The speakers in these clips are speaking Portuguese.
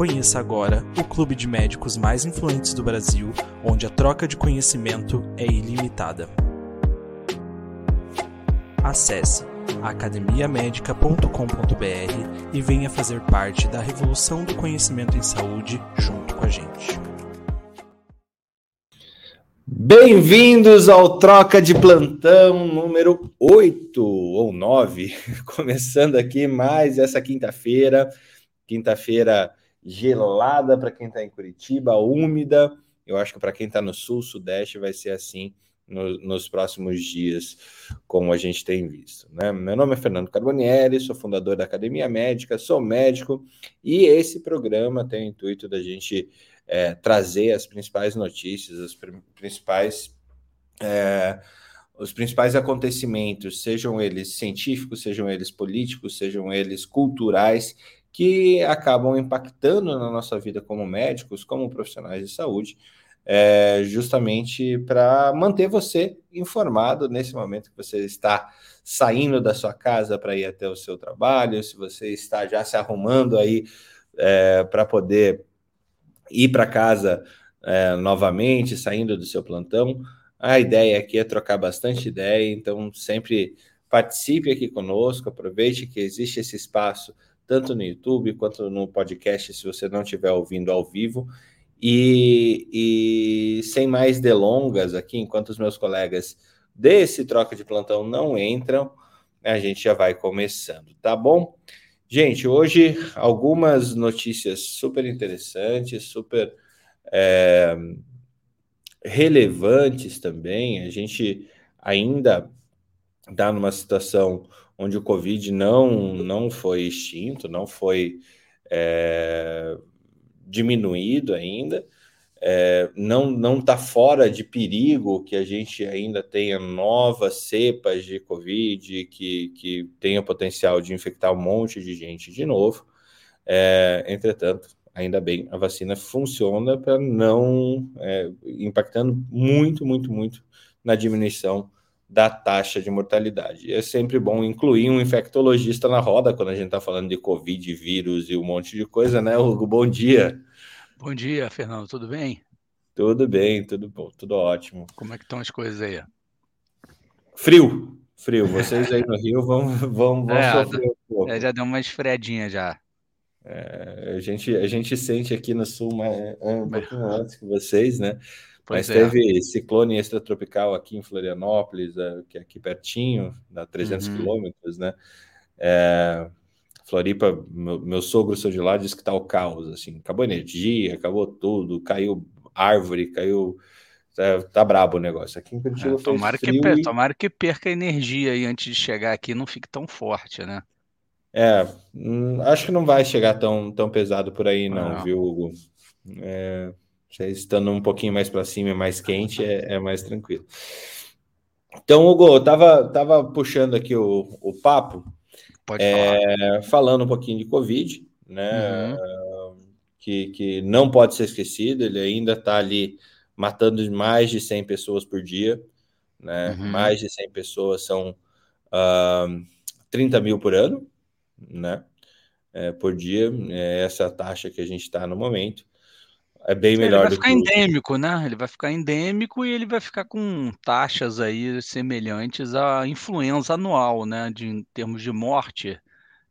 Conheça agora o clube de médicos mais influentes do Brasil, onde a troca de conhecimento é ilimitada. Acesse academiamedica.com.br e venha fazer parte da revolução do conhecimento em saúde junto com a gente. Bem-vindos ao Troca de Plantão número 8 ou 9, começando aqui mais essa quinta-feira, quinta-feira gelada para quem está em Curitiba, úmida. Eu acho que para quem está no sul, sudeste, vai ser assim no, nos próximos dias, como a gente tem visto. Né? Meu nome é Fernando Carbonieri, sou fundador da Academia Médica, sou médico e esse programa tem o intuito da gente é, trazer as principais notícias, as principais. É, os principais acontecimentos, sejam eles científicos, sejam eles políticos, sejam eles culturais, que acabam impactando na nossa vida como médicos, como profissionais de saúde, é, justamente para manter você informado nesse momento que você está saindo da sua casa para ir até o seu trabalho, se você está já se arrumando aí é, para poder ir para casa é, novamente, saindo do seu plantão. A ideia aqui é trocar bastante ideia, então sempre participe aqui conosco, aproveite que existe esse espaço tanto no YouTube quanto no podcast, se você não estiver ouvindo ao vivo. E, e, sem mais delongas aqui, enquanto os meus colegas desse troca de plantão não entram, a gente já vai começando, tá bom? Gente, hoje algumas notícias super interessantes, super é, relevantes também. A gente ainda está numa situação onde o Covid não, não foi extinto, não foi é, diminuído ainda, é, não está fora de perigo que a gente ainda tenha novas cepas de Covid que, que tenha potencial de infectar um monte de gente de novo. É, entretanto, ainda bem, a vacina funciona para não é, impactando muito, muito, muito na diminuição da taxa de mortalidade. É sempre bom incluir um infectologista na roda quando a gente está falando de Covid, vírus e um monte de coisa, né, Hugo? Bom dia. Bom dia, Fernando. Tudo bem? Tudo bem, tudo bom, tudo ótimo. Como é que estão as coisas aí? Frio, frio. Vocês aí no Rio vão, vão, vão é, sofrer um pouco. É, já deu uma esfriadinha já. É, a, gente, a gente sente aqui no Sul mais, um pouquinho antes que vocês, né? Pois Mas é. teve ciclone extratropical aqui em Florianópolis, é, que é aqui pertinho, dá 300 uhum. quilômetros, né? É, Floripa, meu, meu sogro sou de lá, diz que tá o caos, assim, acabou energia, acabou tudo, caiu árvore, caiu. Tá, tá brabo o negócio. Aqui em Curitiba é, tomara, que, e... tomara que perca energia aí antes de chegar aqui, não fique tão forte, né? É, hum, acho que não vai chegar tão, tão pesado por aí, não, não. viu, Hugo? É, estando um pouquinho mais para cima, mais quente, é, é, mais tranquilo. Então, Hugo, eu tava, tava puxando aqui o, o papo, é, falando um pouquinho de Covid, né? Uhum. Que, que não pode ser esquecido, ele ainda está ali matando mais de 100 pessoas por dia, né? Uhum. Mais de 100 pessoas são uh, 30 mil por ano, né? É, por dia, é essa taxa que a gente está no momento. É bem melhor. Ele vai ficar endêmico, né? Ele vai ficar endêmico e ele vai ficar com taxas aí semelhantes à influenza anual, né? De, em termos de morte.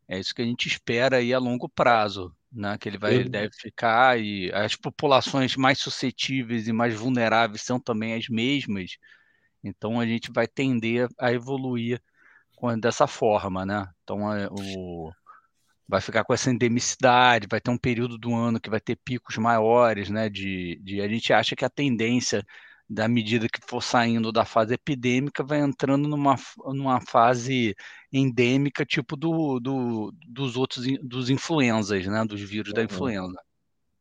É isso que a gente espera aí a longo prazo. né, que ele vai ele deve ficar e as populações mais suscetíveis e mais vulneráveis são também as mesmas. Então a gente vai tender a evoluir dessa forma, né? Então é, o vai ficar com essa endemicidade, vai ter um período do ano que vai ter picos maiores, né? De, de a gente acha que a tendência da medida que for saindo da fase epidêmica, vai entrando numa, numa fase endêmica, tipo do, do dos outros dos influenzas, né? Dos vírus uhum. da influenza.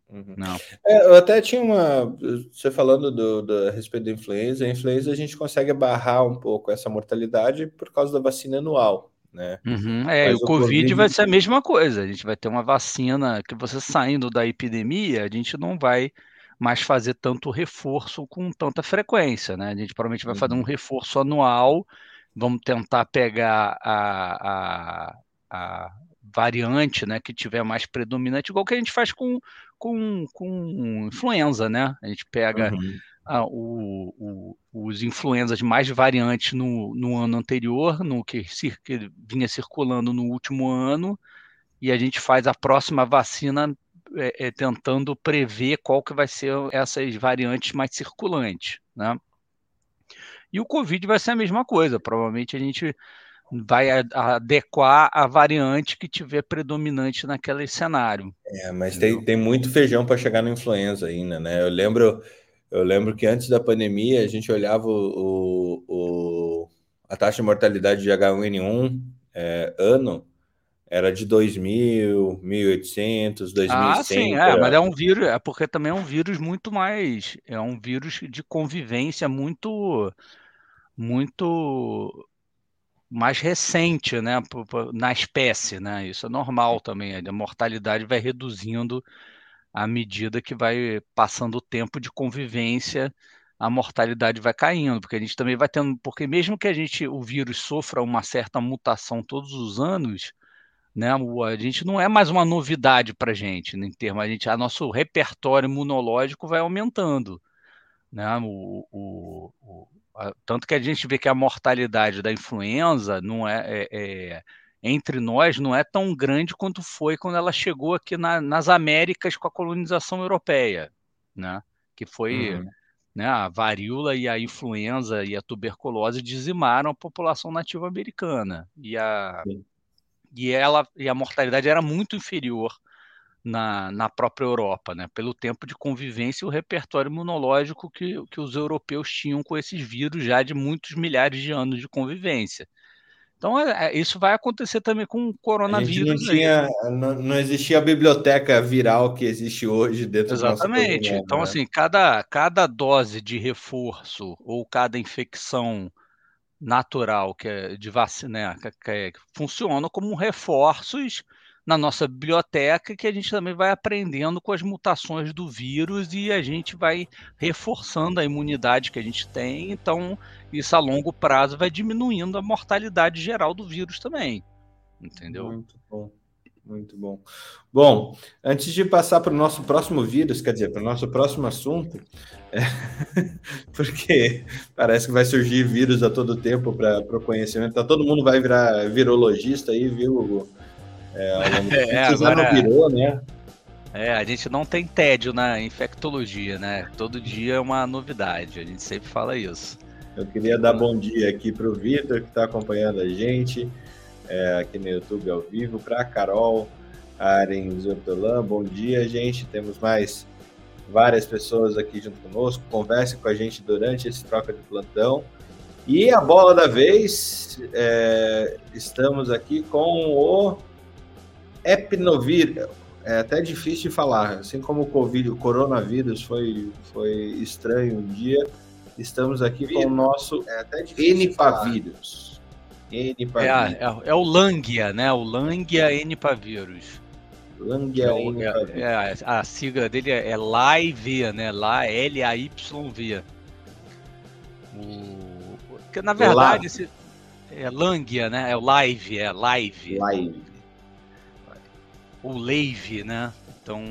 Uhum. Não. É, eu até tinha uma. Você falando do, do, a respeito da influenza, a influenza a gente consegue barrar um pouco essa mortalidade por causa da vacina anual. Né? Uhum, é, o, COVID, vai ser a mesma coisa. A gente vai ter uma vacina que você saindo da epidemia, a gente não vai mais fazer tanto reforço com tanta frequência, né? A gente provavelmente vai fazer um uhum. reforço anual, vamos tentar pegar a, a, a variante, né, que tiver mais predominante, igual que a gente faz com, com, com influenza, né? A gente pega uhum. O, o, os influenzas mais variantes no, no ano anterior, no que, que vinha circulando no último ano, e a gente faz a próxima vacina é, é, tentando prever qual que vai ser essas variantes mais circulantes, né? E o Covid vai ser a mesma coisa. Provavelmente a gente vai adequar a variante que tiver predominante naquele cenário. É, mas tem, tem muito feijão para chegar na influenza ainda, né? Eu lembro, eu lembro que antes da pandemia a gente olhava o, o a taxa de mortalidade de H1N1 é, ano era de 2000, 1800, 2100. Ah, sim, é, mas é um vírus, é porque também é um vírus muito mais, é um vírus de convivência muito, muito mais recente, né, na espécie, né? Isso é normal também. A mortalidade vai reduzindo à medida que vai passando o tempo de convivência, a mortalidade vai caindo, porque a gente também vai tendo, porque mesmo que a gente o vírus sofra uma certa mutação todos os anos, né? A gente não é mais uma novidade para a gente, em termos, a gente, a nosso repertório imunológico vai aumentando, né? O, o, o a, tanto que a gente vê que a mortalidade da influenza não é, é, é, entre nós não é tão grande quanto foi quando ela chegou aqui na, nas Américas com a colonização europeia, né? Que foi uhum. né, a varíola e a influenza e a tuberculose dizimaram a população nativa americana e a Sim e ela e a mortalidade era muito inferior na, na própria Europa, né? pelo tempo de convivência e o repertório imunológico que, que os europeus tinham com esses vírus já de muitos milhares de anos de convivência. Então, é, é isso vai acontecer também com o coronavírus. Não, tinha, não, não, existia a biblioteca viral que existe hoje dentro Exatamente. Então, né? assim, cada, cada dose de reforço ou cada infecção natural, que é de vacina, né, que, é, que funciona como reforços na nossa biblioteca que a gente também vai aprendendo com as mutações do vírus e a gente vai reforçando a imunidade que a gente tem. Então, isso a longo prazo vai diminuindo a mortalidade geral do vírus também. Entendeu? Muito bom. Muito bom. Bom, antes de passar para o nosso próximo vírus, quer dizer, para o nosso próximo assunto, é, porque parece que vai surgir vírus a todo tempo para o conhecimento, tá, todo mundo vai virar virologista aí, viu? É, é, agora... virou, né? É, a gente não tem tédio na infectologia, né? Todo dia é uma novidade, a gente sempre fala isso. Eu queria dar bom dia aqui para o Vitor, que está acompanhando a gente é, aqui no YouTube ao vivo, para a Carol Arens Ortolan. Bom dia, gente. Temos mais várias pessoas aqui junto conosco. Converse com a gente durante esse troca de plantão. E a bola da vez, é, estamos aqui com o Epnovir. É até difícil de falar, assim como o Covid, o coronavírus foi, foi estranho um dia, estamos aqui com o nosso é até Enipavírus. É, é, é, o Langia, né? O Langia Enipavírus. Langia é, Enipavírus. É, a sigla dele é, é Live, né? Lá, L-A-Y-V. O... Porque, na verdade, esse... é Langia, né? É o Live, é Live. Live. O Lave, né? Então,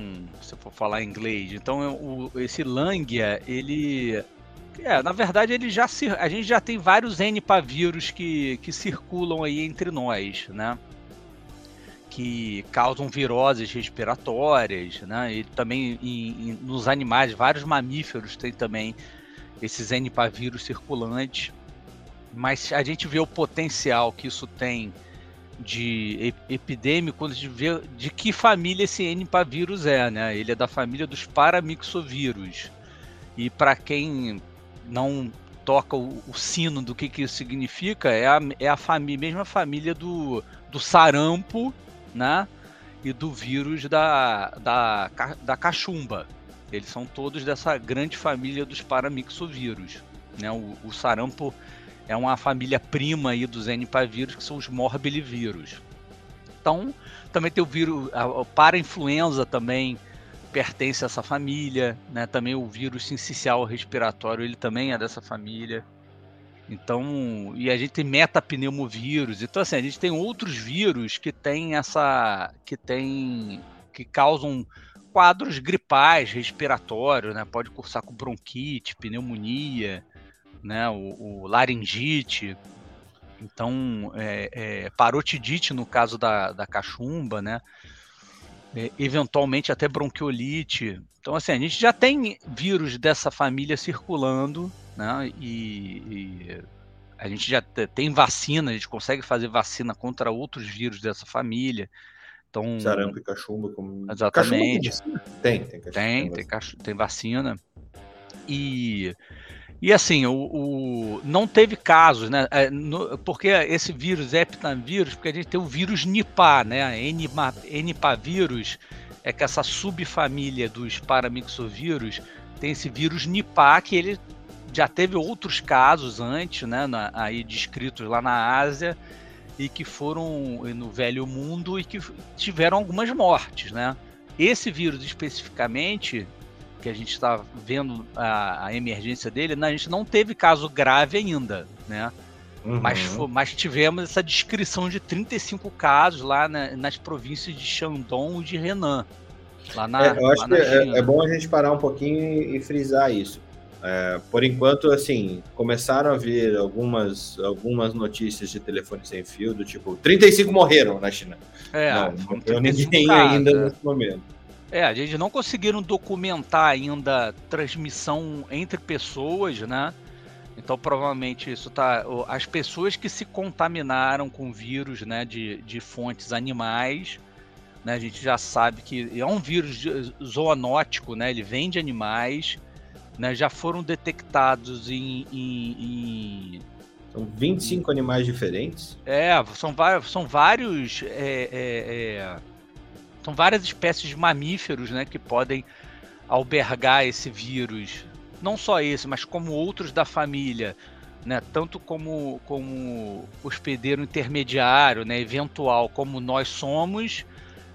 se eu for falar em inglês. Então, o, esse Langia, ele é, na verdade, ele já a gente já tem vários N vírus que, que circulam aí entre nós, né? que causam viroses respiratórias, né? E também em, em, nos animais, vários mamíferos têm também esses Nipavírus circulantes. Mas a gente vê o potencial que isso tem de epidêmico quando a gente vê de que família esse Nipavírus é, né? Ele é da família dos paramixovírus. E para quem não toca o, o, sino do que, que isso significa, é a, é a família, mesma família do, do sarampo, né? E do vírus da, da, da cachumba. Eles são todos dessa grande família dos paramixovírus. Né? O, o sarampo é uma família prima aí dos Nipavírus, que são os morbilivírus. Então, também tem o vírus, a, a para-influenza também pertence a essa família, né? Também o vírus sincicial respiratório, ele também é dessa família. Então, e a gente tem metapneumovírus. Então, assim, a gente tem outros vírus que tem essa. que tem. que causam quadros gripais, respiratórios, né? Pode cursar com bronquite, pneumonia, né? O, o laringite. Então, é, é, parotidite no caso da, da cachumba, né? É, eventualmente até bronquiolite. Então, assim, a gente já tem vírus dessa família circulando, né? E, e, a gente já tem vacina, a gente consegue fazer vacina contra outros vírus dessa família. Então, Sarampo e cachumba. Como... Exatamente. Cachumba tem, tem, cachumba, tem, tem, tem, tem vacina. E e assim, o, o, não teve casos, né? É, porque esse vírus heptavírus, porque a gente tem o vírus Nipah, né? Nipavírus é que essa subfamília dos paramixovírus tem esse vírus Nipah que ele já teve outros casos antes, né? Na, aí descritos lá na Ásia e que foram no velho mundo e que tiveram algumas mortes, né? Esse vírus especificamente que a gente está vendo a, a, emergência dele, né, a gente não teve caso grave ainda, né? Uhum. Mas, mas tivemos essa descrição de 35 casos lá na, nas províncias de Shandong e de Henan. Lá na, é, eu acho que é, é, bom a gente parar um pouquinho e frisar isso. É, por enquanto, assim, começaram a vir algumas, algumas notícias de telefone sem fio, do tipo, 35 morreram na China. É, não, não tem ninguém casos, ainda é. nesse momento. É, a gente não conseguiram documentar ainda transmissão entre pessoas, né? Então provavelmente isso tá. As pessoas que se contaminaram com vírus né, de, de fontes animais, né, a gente já sabe que é um vírus zoonótico, né? Ele vem de animais, né, já foram detectados em, em, em são 25 animais diferentes? É, são, são vários é, é, é são várias espécies de mamíferos né, que podem albergar esse vírus. Não só esse, mas como outros da família. Né, tanto como, como hospedeiro intermediário, né, eventual, como nós somos,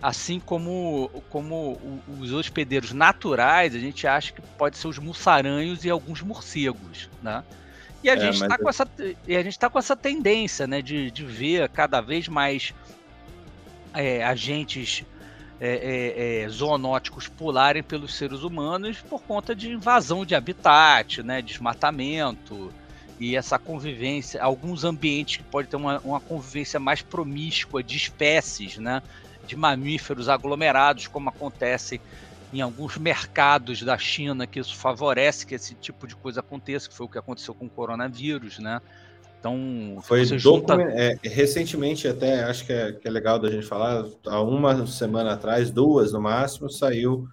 assim como, como os hospedeiros naturais, a gente acha que pode ser os mussaranhos e alguns morcegos. Né? E a é, gente está com, essa, a gente tá com essa tendência né, de, de ver cada vez mais é, agentes é, é, é, zoonóticos pularem pelos seres humanos por conta de invasão de habitat, né, desmatamento e essa convivência, alguns ambientes que podem ter uma, uma convivência mais promíscua de espécies, né, de mamíferos aglomerados, como acontece em alguns mercados da China, que isso favorece que esse tipo de coisa aconteça, que foi o que aconteceu com o coronavírus, né? Então, foi junta... é, recentemente, até acho que é, que é, legal da gente falar, há uma semana atrás, duas no máximo, saiu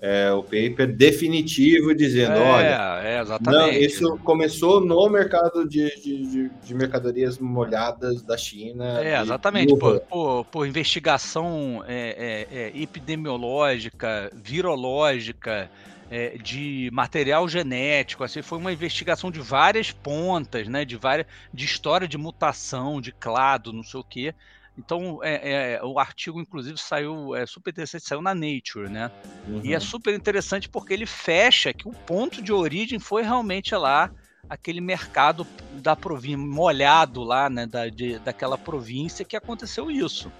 é, o paper definitivo dizendo: é, olha, é. Não, isso começou no mercado de, de, de mercadorias molhadas da China. É, exatamente, por, por, por, investigação é, epidemiológica, virológica é, de material genético, assim, foi uma investigação de várias pontas, né, de várias, de história de mutação, de clado, não sei o quê. Então, é, é, o artigo, inclusive, saiu, é super interessante, saiu na Nature, né? Uhum. E é uhum. super interessante porque ele fecha que o ponto de origem foi realmente lá aquele mercado da província, molhado lá, né, da, de, daquela província que aconteceu isso,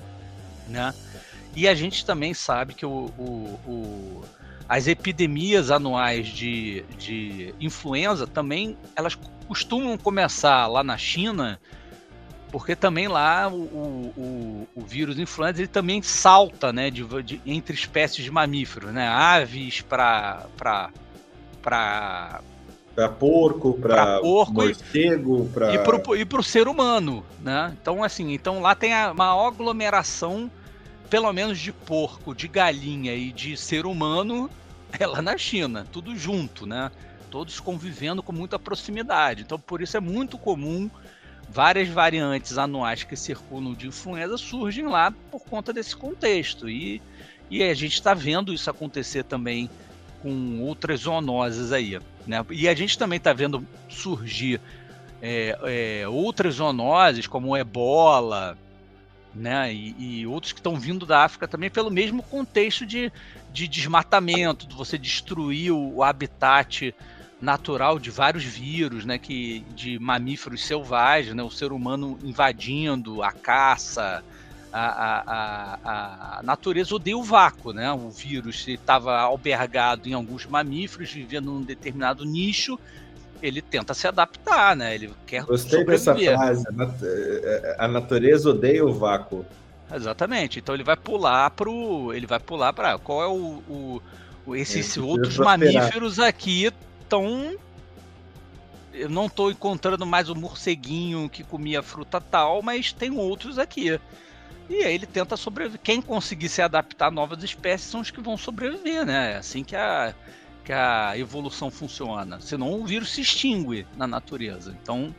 né? E a gente também sabe que o, o, o as epidemias anuais de, de influenza também elas costumam começar lá na China porque também lá o, o, o, vírus influenza ele também salta né, de, de, entre espécies de mamíferos, né? Aves para para para porco, para morcego, para e para o ser humano, né? Então assim, então lá tem a, uma aglomeração, pelo menos de porco, de galinha e de ser humano, é lá na China, tudo junto, né? Todos convivendo com muita proximidade. Então por isso é muito comum várias variantes anuais que circulam de influenza surgem lá por conta desse contexto e e a gente está vendo isso acontecer também com outras zoonoses aí. Né? E a gente também está vendo surgir é, é, outras zoonoses, como ebola, né? E, e outros que estão vindo da África também pelo mesmo contexto de, de desmatamento, de você destruir o, habitat natural de vários vírus, né, que de mamíferos selvagens, né, o ser humano invadindo a caça, a, a, a, natureza odeia o vácuo, né? O vírus estava albergado em alguns mamíferos, vivendo num determinado nicho, ele tenta se adaptar, né? Ele quer Gostei sobreviver. dessa frase. A natureza odeia o vácuo. Exatamente. Então ele vai pular pro, ele vai pular para qual é o, o, o esses outros mamíferos aqui estão eu não estou encontrando mais o morceguinho que comia fruta tal, mas tem outros aqui. E aí ele tenta sobreviver. Quem conseguir se adaptar a novas espécies são os que vão sobreviver, né? É assim que a, que a evolução funciona. Senão o vírus se extingue na natureza. Então,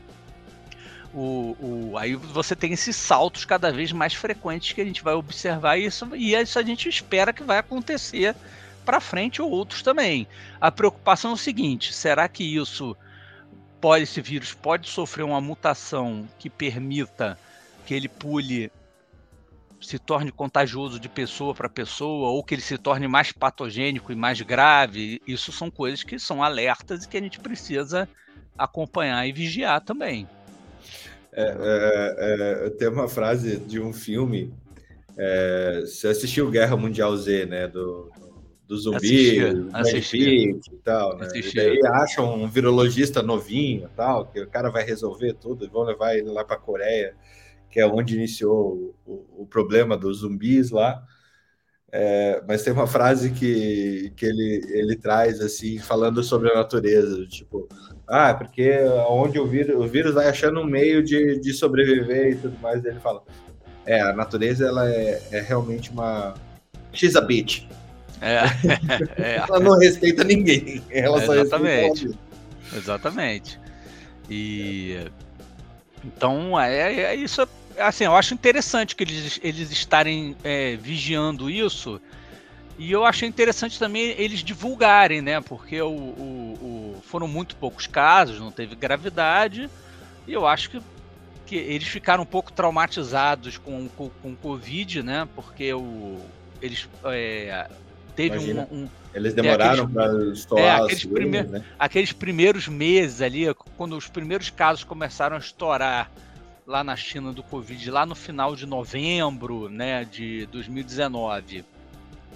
o, o, aí você tem esses saltos cada vez mais frequentes que a gente vai observar isso, e isso a gente espera que vai acontecer para frente ou outros também. A preocupação é o seguinte: será que isso pode, esse vírus pode sofrer uma mutação que permita que ele pule se torne contagioso de pessoa para pessoa ou que ele se torne mais patogênico e mais grave, isso são coisas que são alertas e que a gente precisa acompanhar e vigiar também. É, é, é, tem uma frase de um filme. É, você assistiu Guerra Mundial Z, né? Do, do zumbi, assisti, e tal, né? E daí acham um virologista novinho, tal, que o cara vai resolver tudo e vão levar ele lá para a Coreia que é onde iniciou o, o problema dos zumbis lá. É, mas tem uma frase que, que ele, ele traz assim, falando sobre a natureza, tipo, ah, porque onde o vírus, o vírus vai achando um meio de, de sobreviver e tudo mais, ele fala, é, a natureza ela é, é realmente uma she's a bitch. É, é. ela não respeita ninguém, ela só Exatamente. Exatamente. E então é, é isso assim, eu acho interessante que eles, eles estarem é, vigiando isso. E eu achei interessante também eles divulgarem, né? Porque o, o, o, foram muito poucos casos, não teve gravidade. E eu acho que, que eles ficaram um pouco traumatizados com, com, com Covid, né? Porque o, eles é, teve um, um, Eles demoraram para estourar. É, aqueles, primeir, né? aqueles primeiros meses ali, quando os primeiros casos começaram a estourar lá na China do Covid, lá no final de novembro né, de 2019.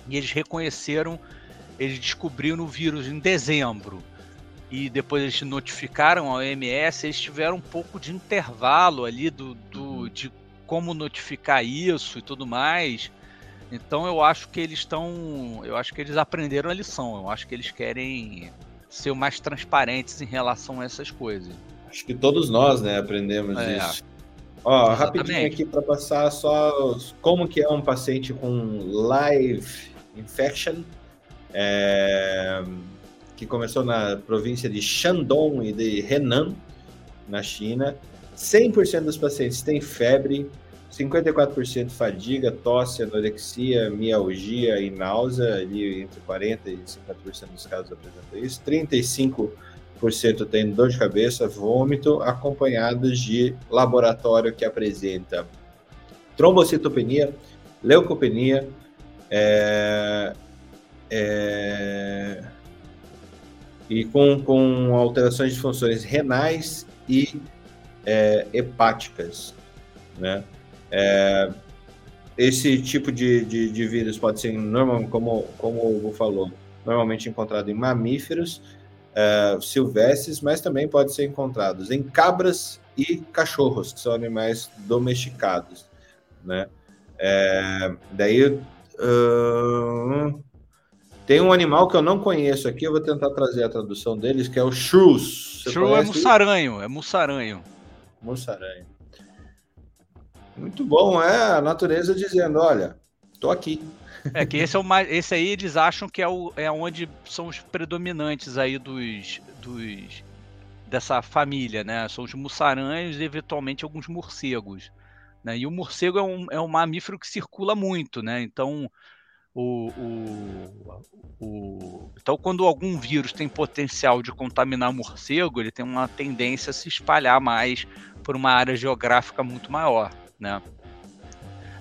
E eles reconheceram, eles descobriram o vírus em dezembro. E depois eles notificaram a OMS, eles tiveram um pouco de intervalo ali do, do uhum. de como notificar isso e tudo mais. Então eu acho que eles estão. Eu acho que eles aprenderam a lição. Eu acho que eles querem ser mais transparentes em relação a essas coisas. Acho que todos nós, né, aprendemos é. isso. Ó, rapidinho aqui para passar só como que é um paciente com live infection, é, que começou na província de Shandong e de Henan, na China. 100% dos pacientes têm febre, 54% fadiga, tosse, anorexia, mialgia e náusea, ali entre 40% e 50% dos casos apresentam isso. 35% tem dor de cabeça, vômito, acompanhados de laboratório que apresenta trombocitopenia, leucopenia, é, é, e com, com alterações de funções renais e é, hepáticas, né? É, esse tipo de, de, de, vírus pode ser, normal, como, como o Hugo falou, normalmente encontrado em mamíferos, é, silvestres, mas também podem ser encontrados em cabras e cachorros, que são animais domesticados, né? É, daí uh, tem um animal que eu não conheço aqui, eu vou tentar trazer a tradução deles, que é o shrews. Shrew é mussaranho, é mussaranho. Mussaranho. Muito bom, é a natureza dizendo, olha, tô aqui. É que esse é o mais, esse aí eles acham que é o é onde são os predominantes aí dos dos dessa família, né? São os mussaranhos e eventualmente alguns morcegos. Né? E o morcego é um, é um mamífero que circula muito, né? Então, o, o, o, então, quando algum vírus tem potencial de contaminar morcego, ele tem uma tendência a se espalhar mais por uma área geográfica muito maior, né?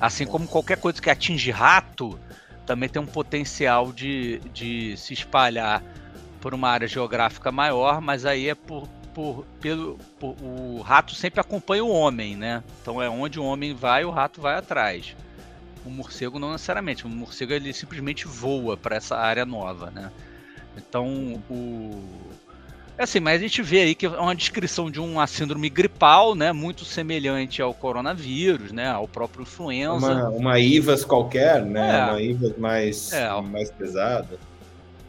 Assim como qualquer coisa que atinge rato, também tem um potencial de, de se espalhar por uma área geográfica maior, mas aí é por, por, pelo, por, o rato sempre acompanha o homem, né? Então é onde o homem vai, o rato vai atrás. O morcego não necessariamente, o morcego ele simplesmente voa para essa área nova, né? Então o é assim, mas a gente vê aí que é uma descrição de uma síndrome gripal, né, muito semelhante ao coronavírus, né, ao próprio influenza. Uma, uma IVAS qualquer, né, é. uma IVAS mais, é. mais pesada.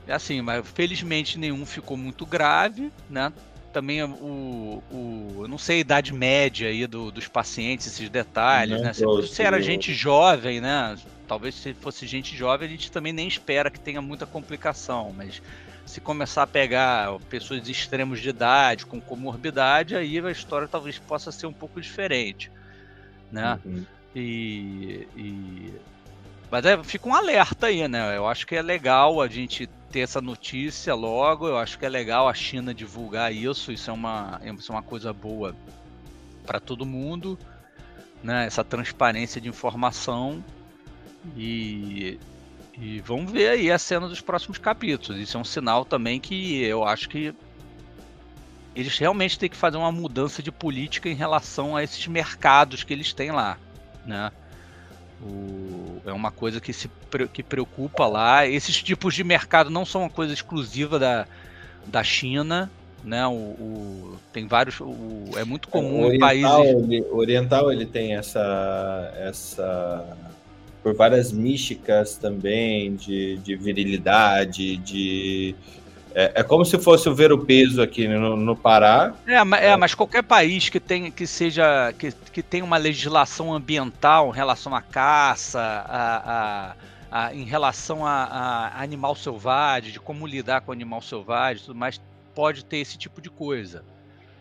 É assim, mas felizmente nenhum ficou muito grave, né, também o, o eu não sei a idade média aí do, dos pacientes, esses detalhes, não né? Se, se era gente jovem, né? Talvez se fosse gente jovem, a gente também nem espera que tenha muita complicação, mas se começar a pegar pessoas de extremos de idade, com comorbidade, aí a história talvez possa ser um pouco diferente, né? Uhum. E, e, Mas é, fica um alerta aí, né? Eu acho que é legal a gente ter essa notícia logo. Eu acho que é legal a China divulgar isso. Isso é uma, isso é uma coisa boa para todo mundo, né? Essa transparência de informação e, e vamos ver aí a cena dos próximos capítulos. Isso é um sinal também que eu acho que eles realmente têm que fazer uma mudança de política em relação a esses mercados que eles têm lá, né? O, é uma coisa que se que preocupa lá. Esses tipos de mercado não são uma coisa exclusiva da, da China, né? O, o tem vários, o, é muito comum o oriental, em países. Ele, oriental ele tem essa essa por várias místicas também de, de virilidade, de é, é, como se fosse o ver o peso aqui no, no Pará. É, é, mas qualquer país que tem que seja que, que tem uma legislação ambiental em relação à caça, a, a, a em relação a, a, animal selvagem, de como lidar com animal selvagem, tudo mais, pode ter esse tipo de coisa.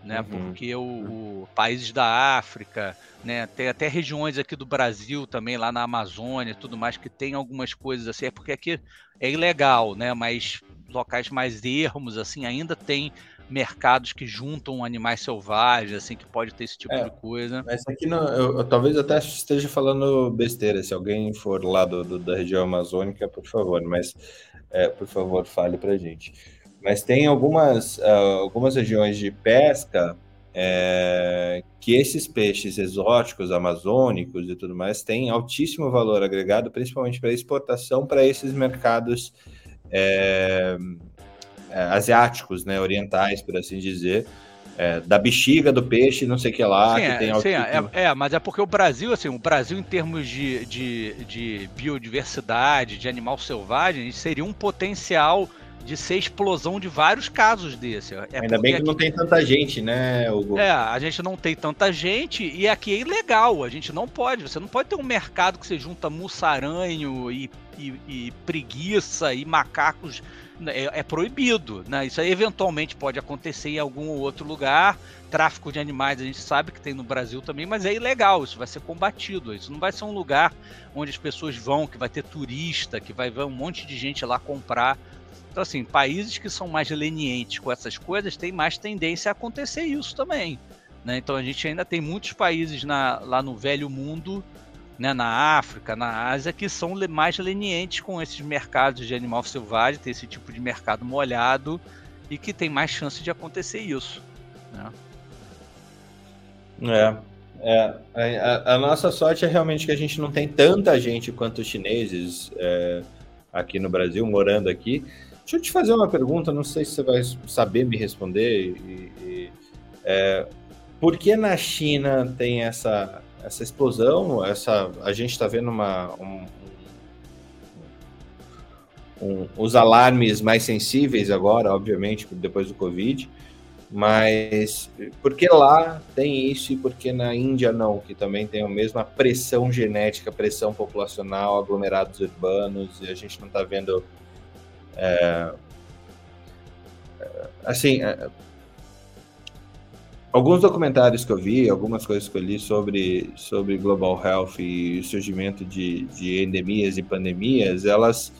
Né, uhum. Porque o, o, países da África, né, tem até regiões aqui do Brasil também, lá na Amazônia, tudo mais, que tem algumas coisas assim. É porque aqui é ilegal, né? Mas locais mais ermos, assim, ainda tem mercados que juntam animais selvagens, assim, que pode ter esse tipo é, de coisa. Mas aqui não, eu, eu, talvez até esteja falando besteira, se alguém for lá do, do da região amazônica, por favor, mas é, por favor, fale pra gente. Mas tem algumas, uh, algumas regiões de pesca é, que esses peixes exóticos, amazônicos e tudo mais, têm altíssimo valor agregado, principalmente para exportação para esses mercados é, é, asiáticos, né, orientais, por assim dizer, é, da bexiga do peixe, não sei o que lá, sim, que é, tem sim, é, é, mas é porque o Brasil, assim, o Brasil em termos de, de, de biodiversidade, de animal selvagem, seria um potencial de ser explosão de vários casos desse. É Ainda bem que aqui... não tem tanta gente, né, Hugo? É, a gente não tem tanta gente e aqui é ilegal. A gente não pode. Você não pode ter um mercado que você junta mussaranho e, e, e preguiça e macacos. É, é, proibido, né? Isso aí eventualmente pode acontecer em algum outro lugar. Tráfico de animais a gente sabe que tem no Brasil também, mas é ilegal. Isso vai ser combatido. Isso não vai ser um lugar onde as pessoas vão, que vai ter turista, que vai ver um monte de gente lá comprar então, assim, países que são mais lenientes com essas coisas têm mais tendência a acontecer isso também. Né? Então, a gente ainda tem muitos países na, lá no velho mundo, né, na África, na Ásia, que são mais lenientes com esses mercados de animal selvagem, tem esse tipo de mercado molhado e que tem mais chance de acontecer isso. Né? É, é a, a, nossa sorte é realmente que a gente não tem tanta gente quanto os chineses é, aqui no Brasil, morando aqui. Deixa eu te fazer uma pergunta, não sei se você vai saber me responder. E, e, é, por que na China tem essa, essa explosão? Essa, a gente está vendo uma, um, um, os alarmes mais sensíveis agora, obviamente, depois do Covid. Mas por que lá tem isso e por que na Índia não? Que também tem a mesma pressão genética, pressão populacional, aglomerados urbanos, e a gente não está vendo. É, assim, é, alguns documentários que eu vi, algumas coisas que eu li sobre, sobre global health e o surgimento de, de endemias e pandemias, elas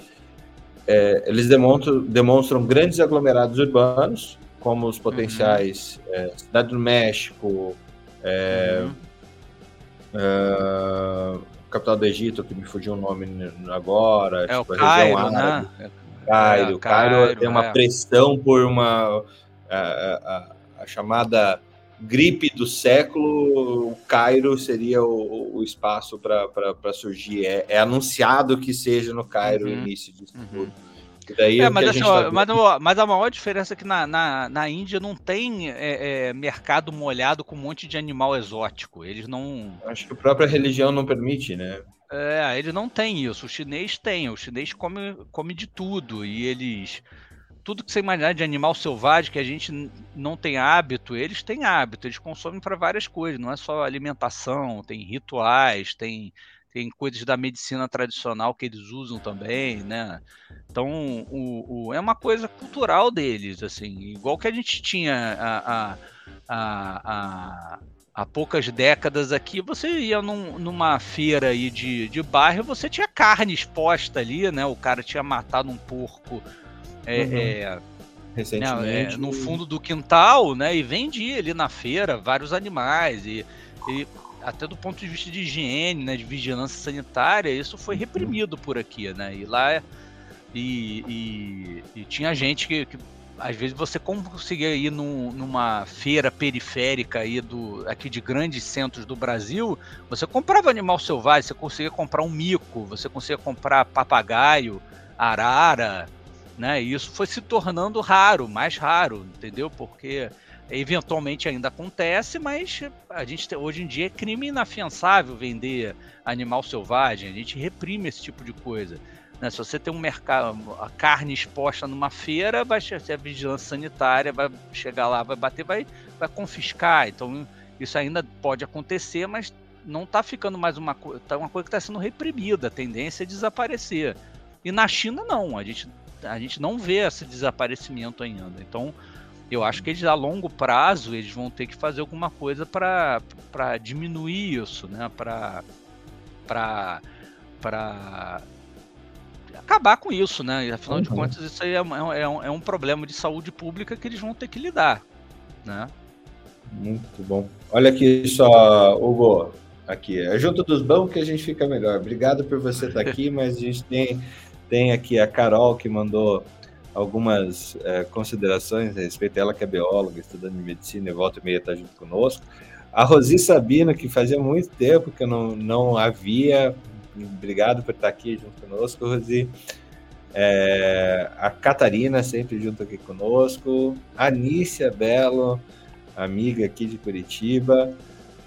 é, eles demonstram, demonstram grandes aglomerados urbanos como os potenciais uhum. é, Cidade do México, é, uhum. uh, capital do Egito, que me fugiu o nome agora, é tipo, o Cairo, né? Cairo, é, Cairo, Cairo tem uma é. pressão por uma a, a, a, chamada gripe do século, o Cairo seria o, o espaço para surgir. É, é, anunciado que seja no Cairo uhum. o início disso uhum. tudo. Daí é, mas, assim, tá mas, mas, a maior diferença é que na, na, na Índia não tem é, é, mercado molhado com um monte de animal exótico. Eles não. Acho que a própria religião não permite, né? É, ele não tem isso. O chinês tem. O chinês come, come de tudo. E eles. Tudo que você imaginar de animal selvagem que a gente não tem hábito, eles têm hábito. Eles consomem para várias coisas. Não é só alimentação, tem rituais, tem tem coisas da medicina tradicional que eles usam também, né? Então, o, o, é uma coisa cultural deles, assim, igual que a gente tinha a, a, a, há poucas décadas aqui, você ia num, numa feira aí de, de bairro, você tinha carne exposta ali, né? O cara tinha matado um porco é, uhum. é, Recentemente. É, no fundo do quintal, né? E vendia ali na feira vários animais e, e até do ponto de vista de higiene, né, de vigilância sanitária, isso foi uhum. reprimido por aqui, né? E lá e, e, e tinha gente que, que, às vezes você conseguia ir num, numa feira periférica aí do aqui de grandes centros do Brasil, você comprava animal selvagem, você conseguia comprar um mico, você conseguia comprar papagaio, arara, né? E isso foi se tornando raro, mais raro, entendeu? Porque eventualmente ainda acontece, mas a gente hoje em dia é crime inafiançável vender animal selvagem, a gente reprime esse tipo de coisa. Né? Se você tem um mercado, a carne exposta numa feira, vai ser a vigilância sanitária, vai chegar lá, vai bater, vai, vai confiscar. Então isso ainda pode acontecer, mas não está ficando mais uma, tá uma coisa que está sendo reprimida, a tendência é desaparecer. E na China não, a gente, a gente não vê esse desaparecimento ainda. Então eu acho que eles a longo prazo eles vão ter que fazer alguma coisa para diminuir isso, né? Para para acabar com isso, né? E, afinal uhum. de contas isso aí é, é, é, um, é um problema de saúde pública que eles vão ter que lidar, né? Muito bom. Olha aqui só, Hugo, aqui, é junto dos bons que a gente fica melhor. Obrigado por você estar aqui, mas a gente tem, tem aqui a Carol que mandou algumas é, considerações a respeito. Ela que é bióloga, estudando medicina, e volta e meia está junto conosco. A Rosi Sabino, que fazia muito tempo que eu não, não havia. Obrigado por estar aqui junto conosco, Rosi. É, a Catarina, sempre junto aqui conosco. A Nícia Belo, amiga aqui de Curitiba.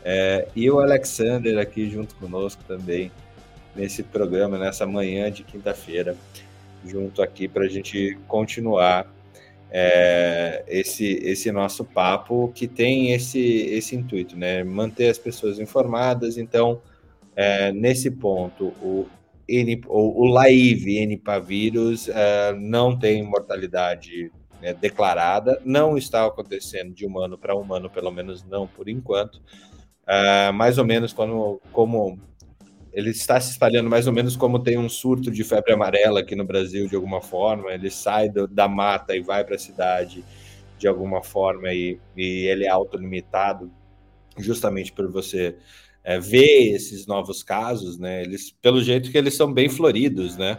É, e o Alexander aqui junto conosco também nesse programa, nessa manhã de quinta-feira junto aqui para a gente continuar é, esse, esse nosso papo que tem esse, esse intuito, né? Manter as pessoas informadas. Então, é, nesse ponto, o, N, o, o live Nipavírus é, não tem mortalidade né, declarada, não está acontecendo de humano para humano, pelo menos não por enquanto. É, mais ou menos como, como ele está se espalhando mais ou menos como tem um surto de febre amarela aqui no Brasil, de alguma forma. Ele sai do, da mata e vai para a cidade de alguma forma e, e ele é autolimitado, justamente por você é, ver esses novos casos, né? Eles, pelo jeito que eles são bem floridos, né?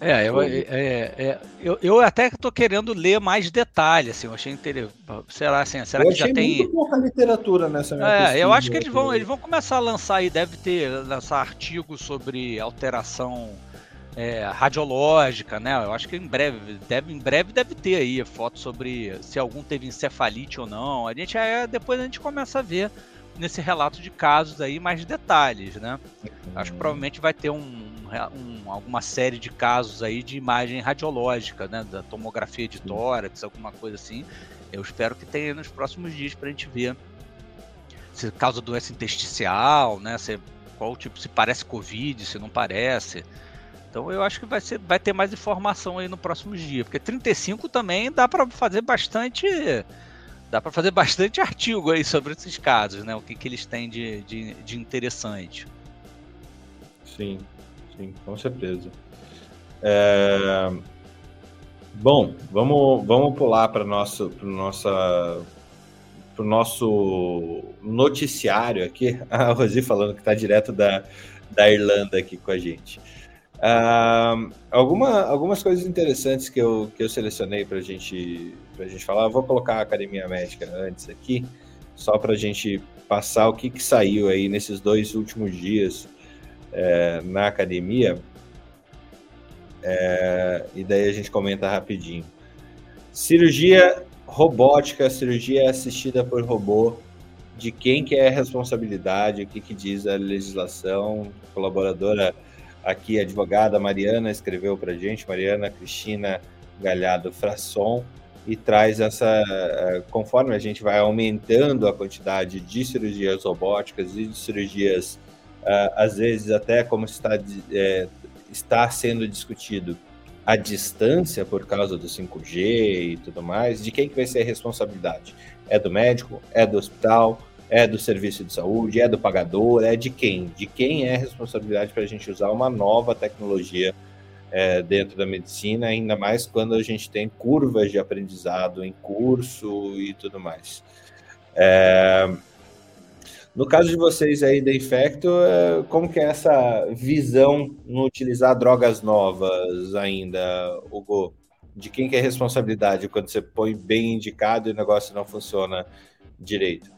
É, eu, é, é, eu, eu até estou querendo ler mais detalhes, assim, eu achei interessante. Será, assim, será eu que já tem. Muito pouca literatura nessa minha É, pesquisa, eu acho que eles vão, eles vão começar a lançar e deve ter lançar artigos sobre alteração é, radiológica, né? Eu acho que em breve deve, em breve deve ter aí foto sobre se algum teve encefalite ou não. A gente é, depois a gente começa a ver nesse relato de casos aí mais detalhes, né? Acho que provavelmente vai ter um, um, alguma série de casos aí de imagem radiológica, né? Da tomografia de tórax, alguma coisa assim. Eu espero que tenha nos próximos dias para a gente ver se causa doença intersticial, né? Se, qual tipo, se parece Covid, se não parece. Então eu acho que vai, ser, vai ter mais informação aí no próximo dia, porque 35 também dá para fazer bastante dá para fazer bastante artigo aí sobre esses casos, né? O que, que eles têm de, de, de interessante. Sim, sim, com certeza. É... Bom, vamos, vamos pular para nosso, para nossa para o nosso noticiário aqui. A Rosi falando que está direto da, da Irlanda aqui com a gente. Uh, alguma, algumas coisas interessantes que eu, que eu selecionei para gente, a gente falar. Eu vou colocar a Academia Médica antes aqui, só para a gente passar o que, que saiu aí nesses dois últimos dias é, na academia. É, e daí a gente comenta rapidinho. Cirurgia robótica, cirurgia assistida por robô, de quem que é a responsabilidade, o que, que diz a legislação, colaboradora aqui, a advogada Mariana, escreveu para gente, Mariana Cristina Galhado Frasson, e traz essa, eh, conforme a gente vai aumentando a quantidade de cirurgias robóticas e de cirurgias, eh, às vezes até como está, é, está sendo discutido a distância por causa do 5G e tudo mais, de quem que vai ser a responsabilidade? É do médico? É do hospital? É do serviço de saúde? É do pagador? É de quem? De quem é a responsabilidade para a gente usar uma nova tecnologia é, dentro da medicina, ainda mais quando a gente tem curvas de aprendizado em curso e tudo mais. É, no caso de vocês aí da Infecto, é, como que é essa visão no utilizar drogas novas ainda, Hugo? De quem que é a responsabilidade quando você põe bem indicado e o negócio não funciona direito?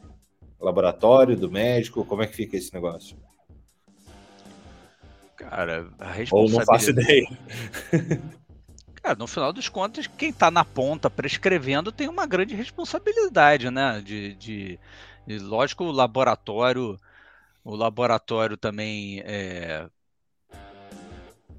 Laboratório, do médico, como é que fica esse negócio? Cara, a responsabilidade... Ou não faço ideia. Cara, no final dos contos, quem está na ponta prescrevendo tem uma grande responsabilidade, né? De, de, de lógico, o laboratório, o laboratório também é,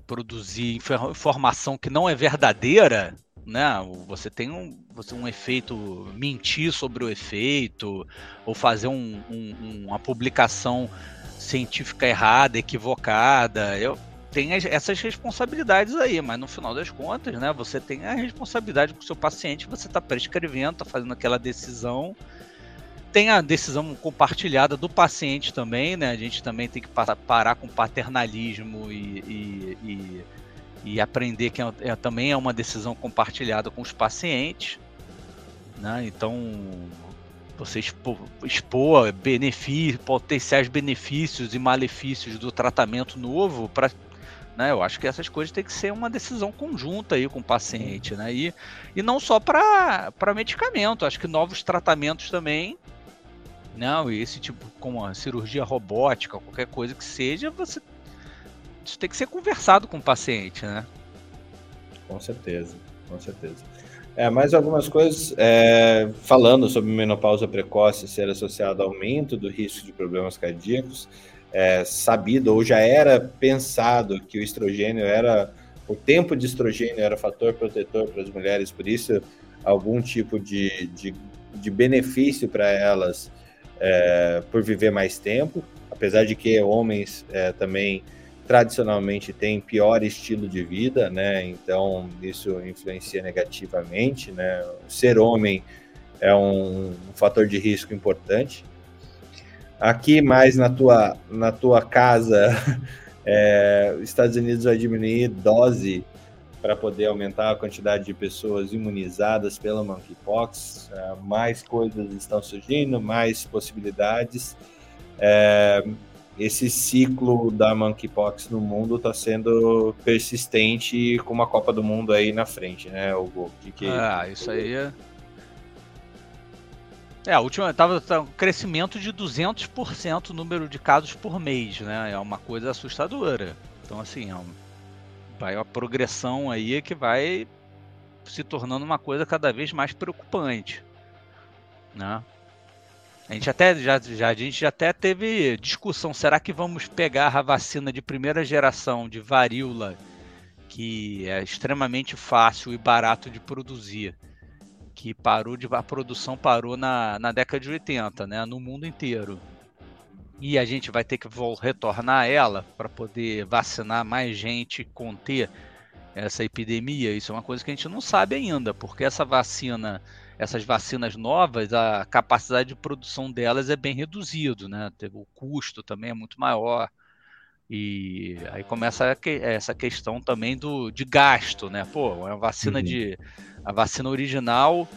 produzir informação que não é verdadeira, né? Você tem um, você, um efeito, mentir sobre o efeito, ou fazer um, um, uma publicação científica errada, equivocada. Eu tenho essas responsabilidades aí, mas no final das contas, né, você tem a responsabilidade com o seu paciente, você está prescrevendo, está fazendo aquela decisão. Tem a decisão compartilhada do paciente também, né? A gente também tem que parar com paternalismo e, e, e, e aprender que é, é, também é uma decisão compartilhada com os pacientes. Né? Então, você expor, benefícios, potenciais benefícios e malefícios do tratamento novo para né, eu acho que essas coisas têm que ser uma decisão conjunta aí com o paciente, né? E, e não só para medicamento, acho que novos tratamentos também, não, e esse tipo, como a cirurgia robótica, qualquer coisa que seja, você isso tem que ser conversado com o paciente, né? Com certeza, com certeza. É, mais algumas coisas, é, falando sobre menopausa precoce ser associada ao aumento do risco de problemas cardíacos, é, sabido ou já era pensado que o estrogênio era, o tempo de estrogênio era fator protetor para as mulheres, por isso algum tipo de, de, de benefício para elas é, por viver mais tempo, apesar de que homens é, também tradicionalmente têm pior estilo de vida, né? Então isso influencia negativamente, né? Ser homem é um, um fator de risco importante. Aqui mais na tua na tua casa, é, os Estados Unidos vai diminuir dose para poder aumentar a quantidade de pessoas imunizadas pela monkeypox. É, mais coisas estão surgindo, mais possibilidades. É, esse ciclo da monkeypox no mundo está sendo persistente com uma Copa do Mundo aí na frente, né, Hugo? Que que... Ah, isso aí é... É, a última tava, tava um crescimento de 200% o número de casos por mês, né? É uma coisa assustadora. Então, assim, é um vai uma progressão aí que vai se tornando uma coisa cada vez mais preocupante, né? A gente até já, já, a gente até teve discussão. Será que vamos pegar a vacina de primeira geração de varíola, que é extremamente fácil e barato de produzir, que parou de a produção parou na, na década de 80, né, no mundo inteiro. E a gente vai ter que retornar ela para poder vacinar mais gente, conter essa epidemia. Isso é uma coisa que a gente não sabe ainda, porque essa vacina essas vacinas novas, a capacidade de produção delas é bem reduzido, né? O custo também é muito maior. E aí começa essa questão também do, de gasto, né? Pô, a vacina uhum. de a vacina original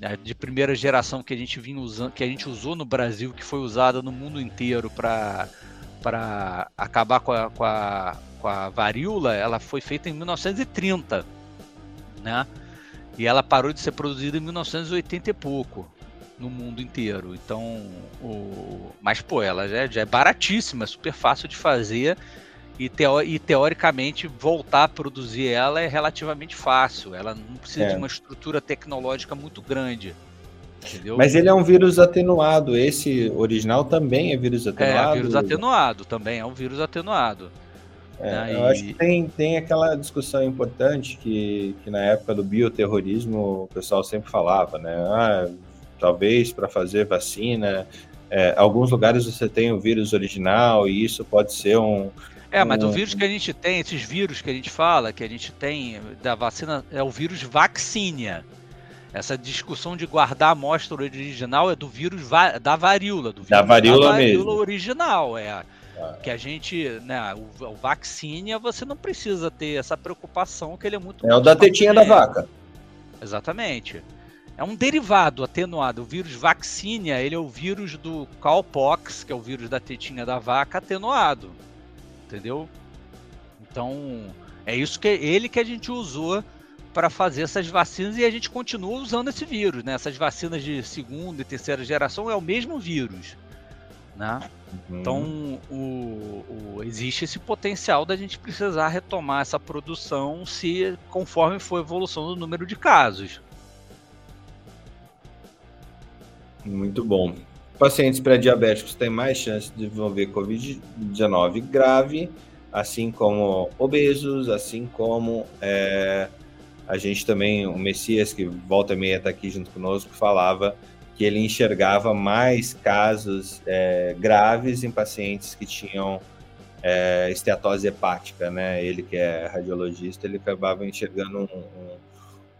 né, de primeira geração que a gente vinha usando, que a gente usou no Brasil, que foi usada no mundo inteiro para para acabar com a, com a, com a varíola, ela foi feita em 1930, né? E ela parou de ser produzida em 1980 e pouco no mundo inteiro. Então, o... mas pô, ela já, já é baratíssima, é super fácil de fazer e, teo... e, teoricamente voltar a produzir ela é relativamente fácil. Ela não precisa é. de uma estrutura tecnológica muito grande. Entendeu? Mas ele é um vírus atenuado. Esse original também é vírus atenuado. É, vírus atenuado também é um vírus atenuado. É, né? Eu acho que tem, tem aquela discussão importante que, que na época do bioterrorismo o pessoal sempre falava, né? Ah, talvez para fazer vacina, é, alguns lugares você tem o vírus original e isso pode ser um. É, mas um... o vírus que a gente tem, esses vírus que a gente fala, que a gente tem da vacina, é o vírus vaccinia. Essa discussão de guardar a amostra original é do vírus va da varíola, do vírus da varíola, da varíola mesmo. original, é. Que a gente, né, o, o você não precisa ter essa preocupação que ele é muito. É o da tetinha da vaca. Exatamente. É um derivado atenuado. O vírus vaccinia, ele é o vírus do cowpox, que é o vírus da tetinha da vaca, atenuado. Entendeu? Então, é isso que ele que a gente usou para fazer essas vacinas e a gente continua usando esse vírus, né? Essas vacinas de segunda e terceira geração é o mesmo vírus, né? Uhum. Então, o, o, existe esse potencial da gente precisar retomar essa produção se conforme for a evolução do número de casos. Muito bom. Pacientes pré-diabéticos têm mais chance de desenvolver Covid-19 grave, assim como obesos, assim como é, a gente também, o Messias, que volta e meia está aqui junto conosco, falava que ele enxergava mais casos é, graves em pacientes que tinham é, esteatose hepática, né? Ele que é radiologista, ele acabava enxergando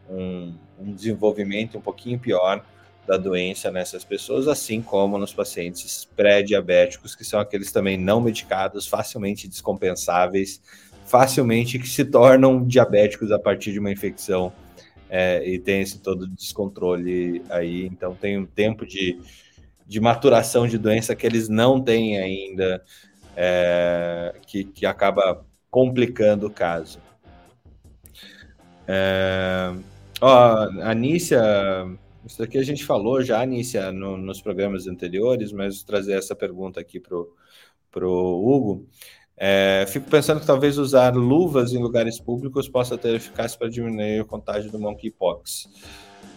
um, um, um desenvolvimento um pouquinho pior da doença nessas pessoas, assim como nos pacientes pré-diabéticos, que são aqueles também não medicados, facilmente descompensáveis, facilmente que se tornam diabéticos a partir de uma infecção é, e tem esse todo descontrole aí, então tem um tempo de, de maturação de doença que eles não têm ainda, é, que, que acaba complicando o caso. É, ó, Anícia, isso daqui a gente falou já, Anícia, no, nos programas anteriores, mas trazer essa pergunta aqui para o Hugo. É, fico pensando que talvez usar luvas em lugares públicos possa ter eficácia para diminuir o contágio do monkeypox.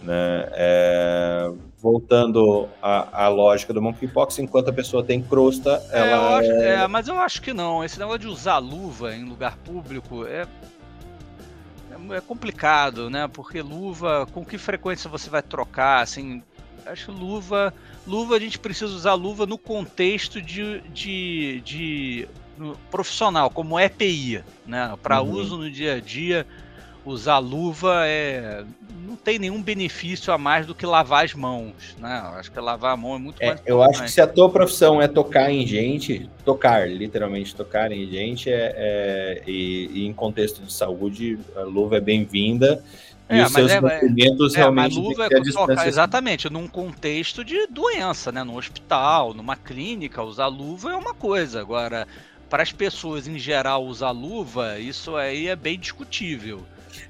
Né? É, voltando à, à, lógica do monkeypox, enquanto a pessoa tem crosta, é, ela. Eu acho, é... é... mas eu acho que não. Esse negócio de usar luva em lugar público é, é, é complicado, né? Porque luva, com que frequência você vai trocar? Assim, acho que luva. Luva, a gente precisa usar luva no contexto de, de, de profissional, como EPI, né? Para uhum. uso no dia a dia, usar luva é não tem nenhum benefício a mais do que lavar as mãos, né? Acho que lavar a mão é muito é, mais. Eu acho que se a tua profissão é tocar em gente, tocar, literalmente tocar em gente, é, é e, e, em contexto de saúde, a luva é bem-vinda. E é, os seus é, movimentos é, realmente. Luva é tocar, exatamente, num contexto de doença, né? No hospital, numa clínica, usar luva é uma coisa. Agora, para as pessoas em geral usar luva, isso aí é bem discutível.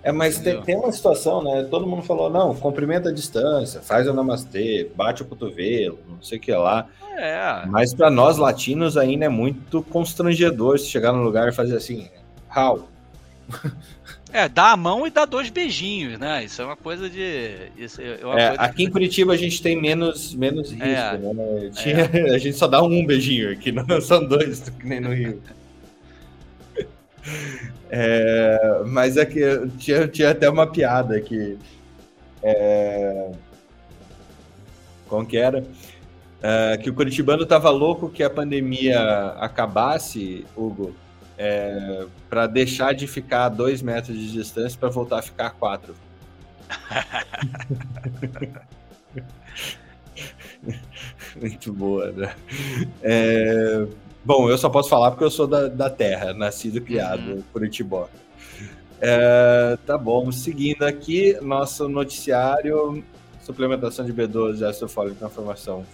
É, mas tem, tem, uma situação, né? Todo mundo falou, não, cumprimenta a distância, faz o namastê, bate o cotovelo, não sei o que lá. É. Mas para nós latinos ainda é muito constrangedor se chegar no lugar e fazer assim, how? É, dá a mão e dá dois beijinhos, né? Isso é uma coisa de. Isso é, uma é, coisa aqui de... em Curitiba a gente tem menos, menos risco, é, né? Tinha, é. A gente só dá um beijinho aqui, não são dois, que nem no Rio. É, mas aqui é tinha, tinha até uma piada que. É, como que era? Que o Curitibano tava louco que a pandemia acabasse, Hugo, é, para deixar de ficar a dois metros de distância para voltar a ficar a quatro. Muito boa, né? É, bom, eu só posso falar porque eu sou da, da terra, nascido e criado uhum. Curitibó. É, tá bom, seguindo aqui, nosso noticiário, suplementação de B12 ácido fólico na formação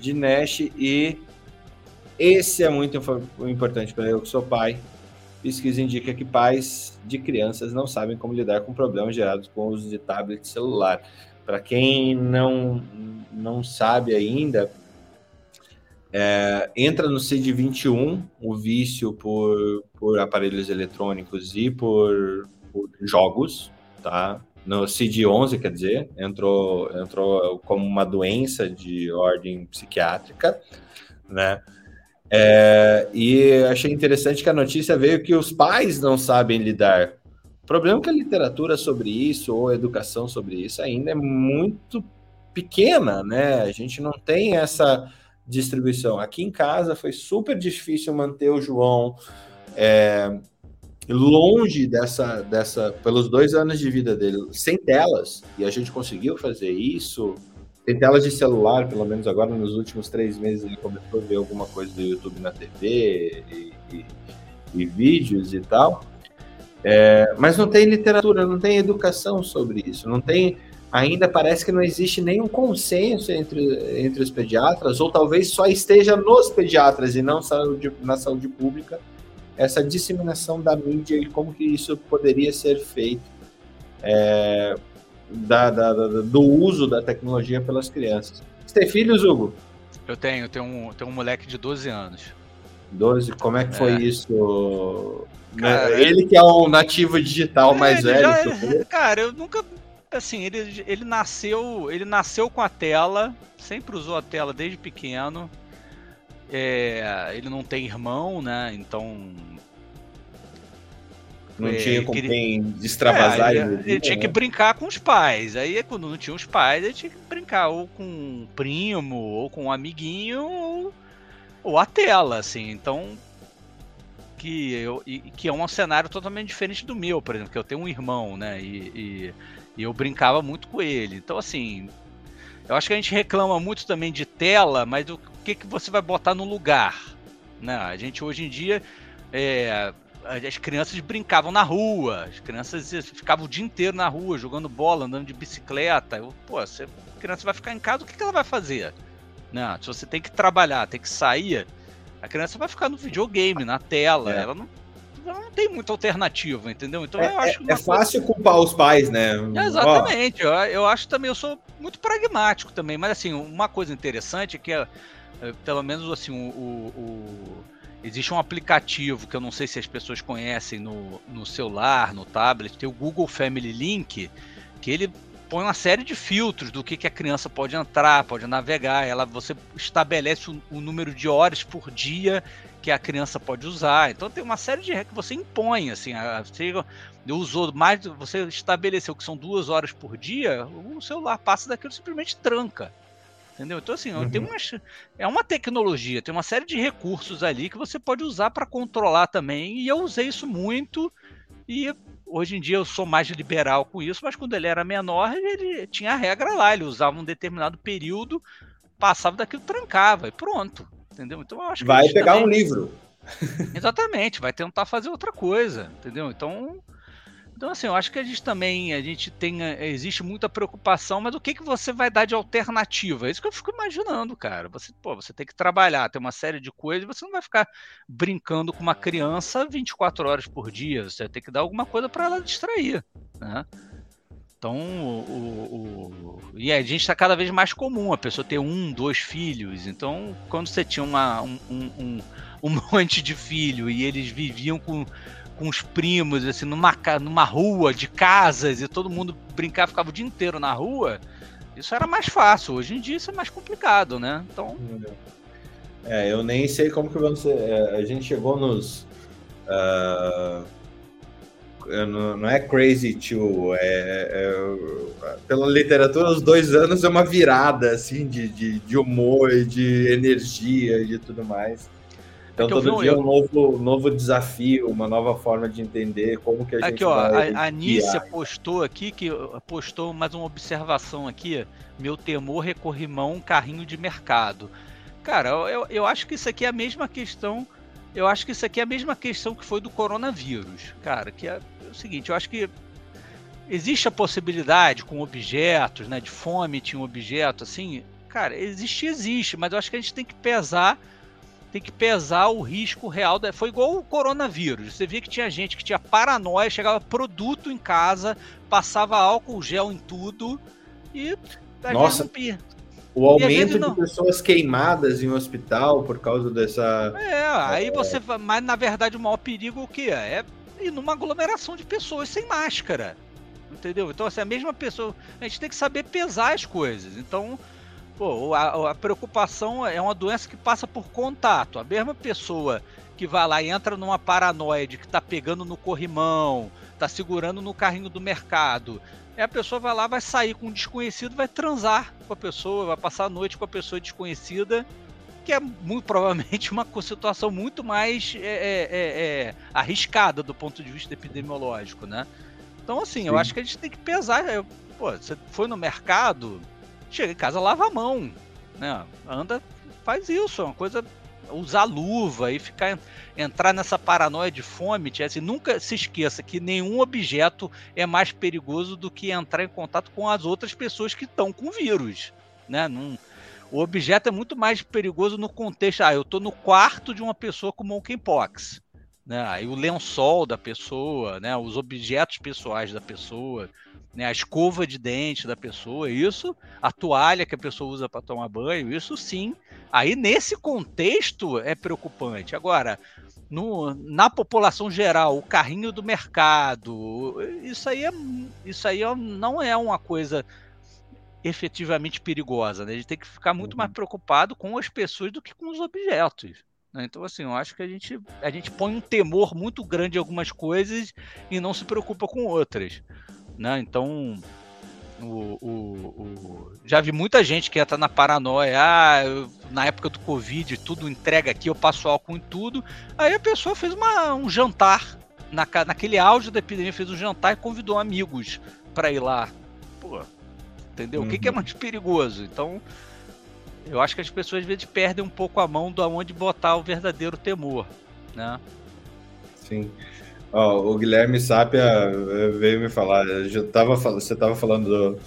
de Nash e esse é muito importante para eu que sou pai. Pesquisa indica que pais de crianças não sabem como lidar com problemas gerados com o uso de tablet celular. Para quem não, não sabe ainda, é, entra no CID-21 o vício por, por aparelhos eletrônicos e por, por jogos, tá? No CID-11, quer dizer, entrou, entrou como uma doença de ordem psiquiátrica, né? É, e achei interessante que a notícia veio que os pais não sabem lidar. O problema é que a literatura sobre isso, ou a educação sobre isso, ainda é muito pequena, né? A gente não tem essa distribuição. Aqui em casa foi super difícil manter o João é, longe dessa, dessa, pelos dois anos de vida dele, sem telas, e a gente conseguiu fazer isso tem telas de celular, pelo menos agora nos últimos três meses ele começou a ver alguma coisa do YouTube na TV e, e, e vídeos e tal. É, mas não tem literatura, não tem educação sobre isso, não tem. Ainda parece que não existe nenhum consenso entre, entre os pediatras, ou talvez só esteja nos pediatras e não saúde, na saúde pública, essa disseminação da mídia e como que isso poderia ser feito. É, da, da, da, do uso da tecnologia pelas crianças. Você tem filhos, Hugo? Eu tenho, tenho um, tenho um moleque de 12 anos. 12, como é que foi é. isso? Cara, ele que é um nativo digital mais velho. Já, é, cara, eu nunca. Assim, ele, ele nasceu. Ele nasceu com a tela, sempre usou a tela desde pequeno. É, ele não tem irmão, né? Então não é, tinha com quem extravasar. É, ele, ele tinha que né? brincar com os pais. Aí, quando não tinha os pais, ele tinha que brincar ou com um primo, ou com um amiguinho, ou, ou a tela, assim. Então, que, eu, que é um cenário totalmente diferente do meu, por exemplo, que eu tenho um irmão, né? E, e, e eu brincava muito com ele. Então, assim, eu acho que a gente reclama muito também de tela, mas o que, que você vai botar no lugar? Né? A gente hoje em dia. É, as crianças brincavam na rua, as crianças ficavam o dia inteiro na rua, jogando bola, andando de bicicleta. Eu, pô, se a criança vai ficar em casa, o que, que ela vai fazer? Não, se você tem que trabalhar, tem que sair, a criança vai ficar no videogame, na tela, é. ela, não, ela não tem muita alternativa, entendeu? Então é, eu acho é, é fácil coisa... culpar os pais, né? exatamente, eu, eu acho também, eu sou muito pragmático também, mas assim, uma coisa interessante é que é, é pelo menos assim, o, o Existe um aplicativo que eu não sei se as pessoas conhecem no, no celular, no tablet, tem o Google Family Link, que ele põe uma série de filtros do que, que a criança pode entrar, pode navegar. Ela, você estabelece o, o número de horas por dia que a criança pode usar. Então tem uma série de regras que você impõe, assim, a, você usou mais, você estabeleceu que são duas horas por dia, o celular passa daquilo simplesmente tranca. Entendeu? Então, assim, uhum. tem uma, é uma tecnologia, tem uma série de recursos ali que você pode usar para controlar também. E eu usei isso muito. E hoje em dia eu sou mais liberal com isso, mas quando ele era menor, ele tinha a regra lá, ele usava um determinado período, passava daquilo, trancava e pronto. Entendeu? Então eu acho que. Vai pegar também... um livro. Exatamente, vai tentar fazer outra coisa, entendeu? Então então, assim, eu acho que a gente também, a gente tem, eh, existe muita preocupação, mas o que, que você vai dar de alternativa? É isso que eu fico imaginando, cara. Você, pô, você tem que trabalhar, tem uma série de coisas, você não vai ficar brincando com uma criança 24 horas por dia, você tem que dar alguma coisa para ela distrair, né? Então, o, o, o, e a gente está cada vez mais comum a pessoa ter um, dois filhos. Então, quando você tinha uma, um, um, um monte de filho e eles viviam com com os primos, assim, numa, numa rua de casas e todo mundo brincava, ficava o dia inteiro na rua, isso era mais fácil. Hoje em dia isso é mais complicado, né? Então. É, eu nem sei como que ser. É, a gente chegou nos. Uh, não, é crazy to. É, é, pela literatura, os dois anos é uma virada assim de, de, de humor e de energia e de tudo mais. Então, é todo dia é um novo, novo desafio, uma nova forma de entender como que a gente aqui, ó, vai... A, a Nícia postou aqui, que postou mais uma observação aqui. Meu temor é corrimão, carrinho de mercado. Cara, eu, eu acho que isso aqui é a mesma questão... Eu acho que isso aqui é a mesma questão que foi do coronavírus. Cara, que é, é o seguinte, eu acho que existe a possibilidade com objetos, né? De fome tinha um objeto, assim... Cara, existe, existe, mas eu acho que a gente tem que pesar tem que pesar o risco real. Da... Foi igual o coronavírus. Você via que tinha gente que tinha paranoia, chegava produto em casa, passava álcool gel em tudo e. Nossa, o aumento de pessoas queimadas em hospital por causa dessa. É, aí é... você. Mas na verdade o maior perigo o que é? É ir numa aglomeração de pessoas sem máscara. Entendeu? Então, assim, a mesma pessoa. A gente tem que saber pesar as coisas. Então, Pô, a, a, preocupação é uma doença que passa por contato. A mesma pessoa que vai lá e entra numa paranoia de que tá pegando no corrimão, tá segurando no carrinho do mercado. E a pessoa vai lá, vai sair com um desconhecido, vai transar com a pessoa, vai passar a noite com a pessoa desconhecida, que é muito provavelmente uma situação muito mais é, é, é, é arriscada do ponto de vista epidemiológico, né? Então, assim, Sim. eu acho que a gente tem que pesar. Pô, você foi no mercado, chega em casa, lava a mão, né? Anda, faz isso, é uma coisa usar luva e ficar entrar nessa paranoia de fome, assim, nunca se esqueça que nenhum objeto é mais perigoso do que entrar em contato com as outras pessoas que estão com vírus, né? Num, o objeto é muito mais perigoso no contexto, ah, eu estou no quarto de uma pessoa com monkeypox, né? Aí o lençol da pessoa, né? Os objetos pessoais da pessoa, né, a escova de dente da pessoa, isso, a toalha que a pessoa usa para tomar banho, isso sim. Aí nesse contexto é preocupante. Agora, no, na população geral, o carrinho do mercado, isso aí, é, isso aí é, não é uma coisa efetivamente perigosa. Né? A gente tem que ficar muito mais uhum. preocupado com as pessoas do que com os objetos. Né? Então, assim, eu acho que a gente, a gente põe um temor muito grande em algumas coisas e não se preocupa com outras né? Então, o, o, o, já vi muita gente que entra na paranoia, ah, eu, na época do Covid, tudo entrega aqui, eu passo álcool em tudo. Aí a pessoa fez uma, um jantar, na, naquele auge da epidemia, fez um jantar e convidou amigos para ir lá. Pô, entendeu? Uhum. O que, que, é uhum. mais perigoso? Então, eu acho que as pessoas às vezes perdem um pouco a mão de onde botar o verdadeiro temor, né? Sim. Ó, o Guilherme Sápia veio me falar, já tava, você estava falando do,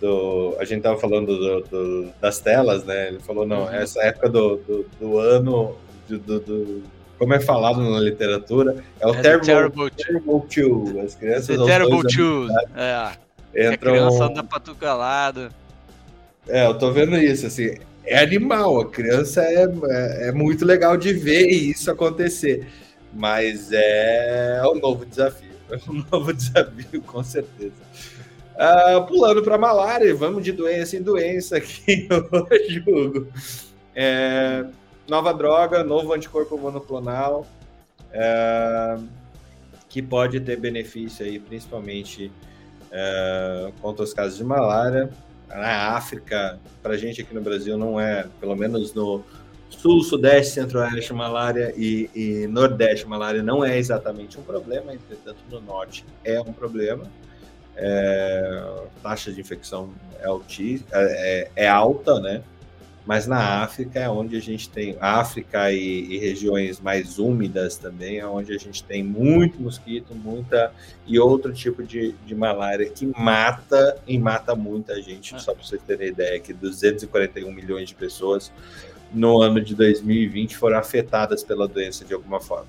do, A gente estava falando do, do, das telas, né? Ele falou, não, uhum. essa época do, do, ano, do, como é falado na literatura, é o é terrible, terrible, terrible two. As crianças. The terrible two. É. Entram... A criança anda pra. É, eu tô vendo isso, assim. É animal, a criança é, é, é muito legal de ver isso acontecer. Mas é um novo desafio. É um novo desafio, com certeza. Uh, pulando para malária, vamos de doença em doença aqui hoje, Hugo. É, nova droga, novo anticorpo monoclonal, é, que pode ter benefício aí, principalmente é, contra os casos de malária. Na África, para a gente aqui no Brasil, não é, pelo menos no, Sul, Sudeste, Centro-Oeste, malária e, e, Nordeste, malária não é exatamente um problema, entretanto, no Norte é um problema. É, taxa de infecção é, alti, é, é, alta, né? Mas na África é onde a gente tem, África e, e, regiões mais úmidas também, é onde a gente tem muito mosquito, muita e outro tipo de, de malária que mata e mata muita gente. Só para vocês terem ideia, que 241 milhões de pessoas no ano de 2020 foram afetadas pela doença de alguma forma.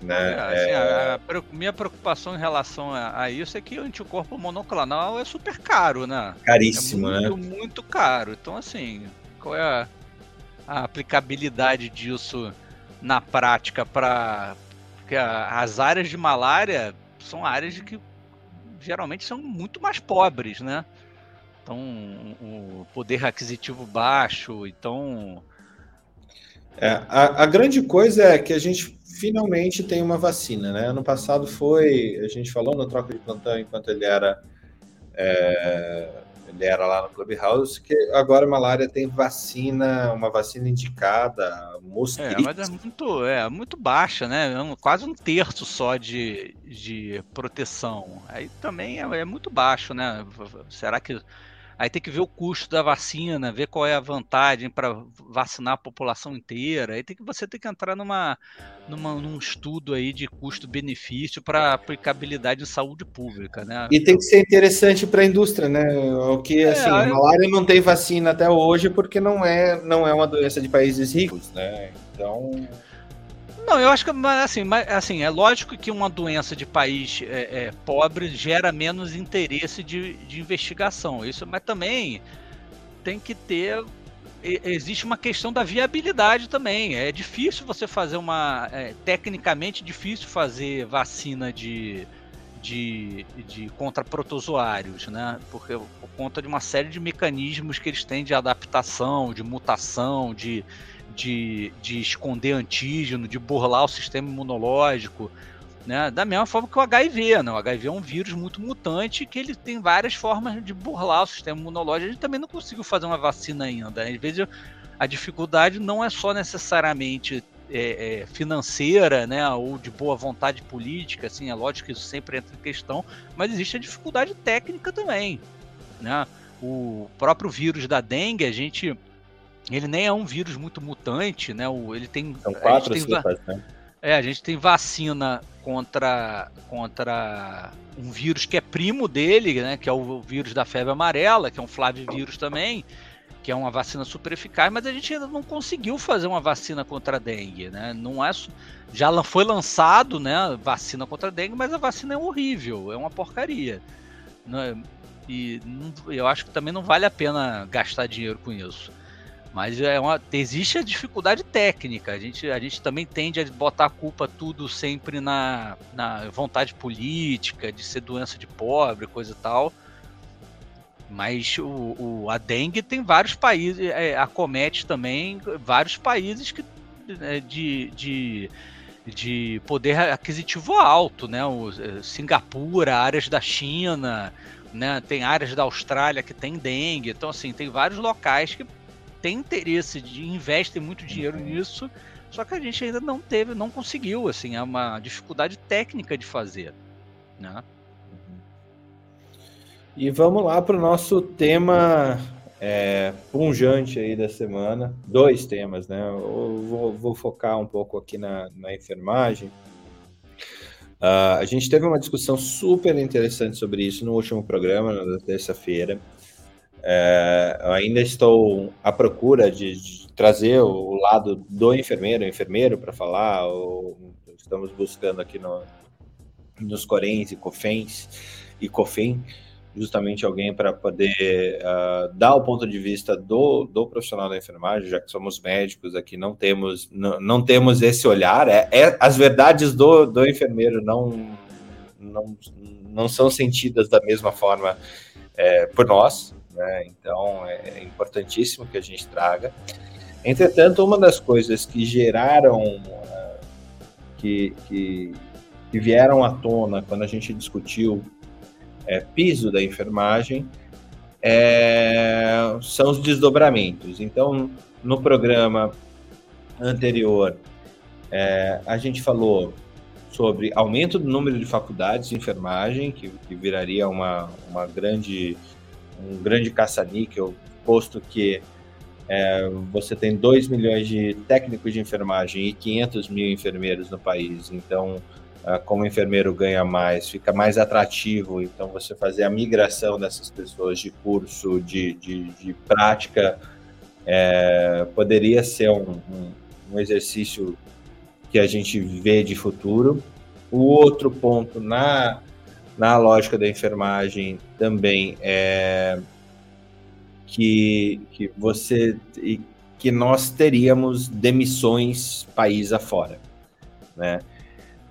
Né? É, assim, é... A, a, minha preocupação em relação a, a, isso é que o anticorpo monoclonal é super caro, né? Caríssimo, é muito, né? Muito caro. Então, assim, qual é a, a aplicabilidade disso na prática para Porque a, as áreas de malária são áreas que geralmente são muito mais pobres, né? Então, o poder aquisitivo baixo, então... É, a, a, grande coisa é que a gente finalmente tem uma vacina, né? Ano passado foi, a gente falou no troca de plantão enquanto ele era é, era lá no Clubhouse, que agora a malária tem vacina, uma vacina indicada, mosquito. É, mas é muito, é muito baixa, né? É quase um terço só de, de proteção. Aí também é, é muito baixo, né? Será que Aí tem que ver o custo da vacina, ver qual é a vantagem para vacinar a população inteira. Aí tem que você tem que entrar numa, numa num estudo aí de custo-benefício para aplicabilidade em saúde pública, né? E tem que ser interessante para a indústria, né? O que é, assim, a malária não tem vacina até hoje porque não é não é uma doença de países ricos, né? Então não, eu acho que assim, assim, é lógico que uma doença de país é, é, pobre gera menos interesse de, de investigação. Isso, mas também tem que ter. Existe uma questão da viabilidade também. É difícil você fazer uma. É, tecnicamente difícil fazer vacina de, de, de contra protozoários, né? Porque por conta de uma série de mecanismos que eles têm de adaptação, de mutação, de de, de esconder antígeno, de burlar o sistema imunológico, né? Da mesma forma que o HIV, né? O HIV é um vírus muito mutante que ele tem várias formas de burlar o sistema imunológico. A gente também não conseguiu fazer uma vacina ainda. Às vezes a dificuldade não é só necessariamente é, é, financeira, né, ou de boa vontade política, assim, é lógico que isso sempre entra em questão, mas existe a dificuldade técnica também, né? O próprio vírus da dengue, a gente ele nem é um vírus muito mutante, né? O, ele tem. São quatro tem, cepas, né? É, a gente tem vacina contra, contra um vírus que é primo dele, né? Que é o vírus da febre amarela, que é um flavivírus também, que é uma vacina super eficaz, mas a gente ainda não conseguiu fazer uma vacina contra a dengue, né? Não é já foi lançado, né? Vacina contra a dengue, mas a vacina é horrível, é uma porcaria. Né? E eu acho que também não vale a pena gastar dinheiro com isso. Mas é uma, existe a dificuldade técnica. A gente, a gente também tende a botar a culpa tudo sempre na, na vontade política, de ser doença de pobre, coisa e tal. Mas o, o, a dengue tem vários países, é, acomete também vários países que, é, de, de, de poder aquisitivo alto, né? O, é, Singapura, áreas da China, né? tem áreas da Austrália que tem dengue. Então, assim, tem vários locais que tem interesse de investem muito dinheiro nisso, só que a gente ainda não teve, não conseguiu, assim, é uma dificuldade técnica de fazer, né? E vamos lá para o nosso tema é, punjante aí da semana. Dois temas, né? Eu vou, vou focar um pouco aqui na, na enfermagem. Uh, a gente teve uma discussão super interessante sobre isso no último programa, na terça-feira. É, ainda estou à procura de, de, trazer o lado do enfermeiro, enfermeiro para falar. Ou, estamos buscando aqui no, nos Coréns e Cofens e Cofem justamente alguém para poder uh, dar o ponto de vista do, do profissional da enfermagem, já que somos médicos aqui, não temos não, não temos esse olhar. É, é, as verdades do, do enfermeiro não, não, não são sentidas da mesma forma é, por nós, né? Então é importantíssimo que a gente traga. Entretanto, uma das coisas que geraram, uh, que, que, que, vieram à tona quando a gente discutiu é, piso da enfermagem, é, são os desdobramentos. Então, no programa anterior, é, a gente falou sobre aumento do número de faculdades de enfermagem, que, que viraria uma, uma grande um grande caça-níquel, posto que é, você tem 2 milhões de técnicos de enfermagem e 500 mil enfermeiros no país. Então, é, como o enfermeiro ganha mais, fica mais atrativo. Então, você fazer a migração dessas pessoas de curso, de, de, de prática, é, poderia ser um, um, um exercício que a gente vê de futuro. O outro ponto na na lógica da enfermagem também é que, que você que nós teríamos demissões país afora, né?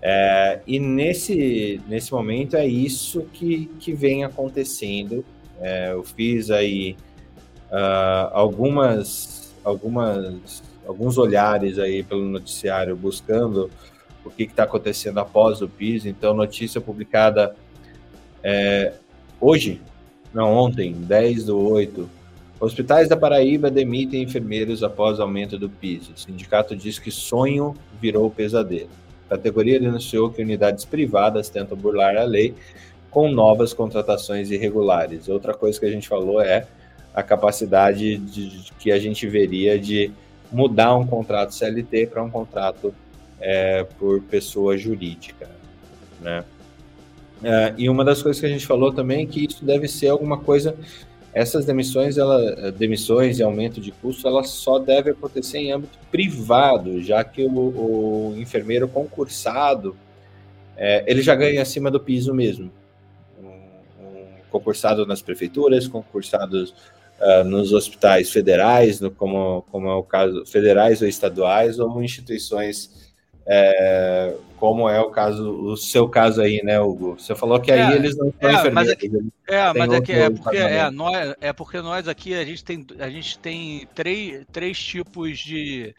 É, e nesse, nesse momento é isso que, que vem acontecendo. É, eu fiz aí uh, algumas, algumas, alguns olhares aí pelo noticiário buscando o que está acontecendo após o PIS. Então, notícia publicada é, hoje, não, ontem, 10 do 8. Hospitais da Paraíba demitem enfermeiros após aumento do PIS. O sindicato diz que sonho virou pesadelo. A categoria denunciou que unidades privadas tentam burlar a lei com novas contratações irregulares. Outra coisa que a gente falou é a capacidade de, de que a gente veria de mudar um contrato CLT para um contrato é, por pessoa jurídica, né? É, e uma das coisas que a gente falou também é que isso deve ser alguma coisa essas demissões, ela, demissões e aumento de custo, elas só devem acontecer em âmbito privado, já que o, o enfermeiro concursado, é, ele já ganha acima do piso mesmo. Um, um concursado nas prefeituras, concursados uh, nos hospitais federais, no, como, como é o caso, federais ou estaduais, ou instituições é, como é o caso, o seu caso aí, né, Hugo? Você falou que aí é, eles não são é, enfermeiros. Mas aqui, é, mas é, é porque, é, nós, é porque nós aqui a gente tem, a gente tem três, três tipos de,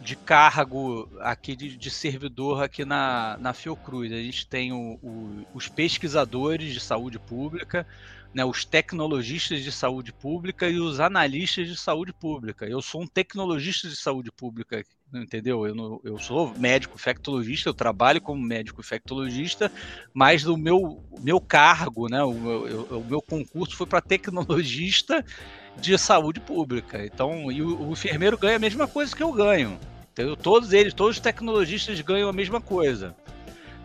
de cargo aqui de, de servidor aqui na, na Fiocruz. A gente tem o, o, os pesquisadores de saúde pública, né, os tecnologistas de saúde pública e os analistas de saúde pública. Eu sou um tecnologista de saúde pública, entendeu? Eu, não, eu sou médico infectologista, eu trabalho como médico infectologista, mas o meu, meu cargo, né, o, o, o meu concurso foi para tecnologista de saúde pública. Então, e o, o enfermeiro ganha a mesma coisa que eu ganho. Entendeu? Todos eles, todos os tecnologistas ganham a mesma coisa.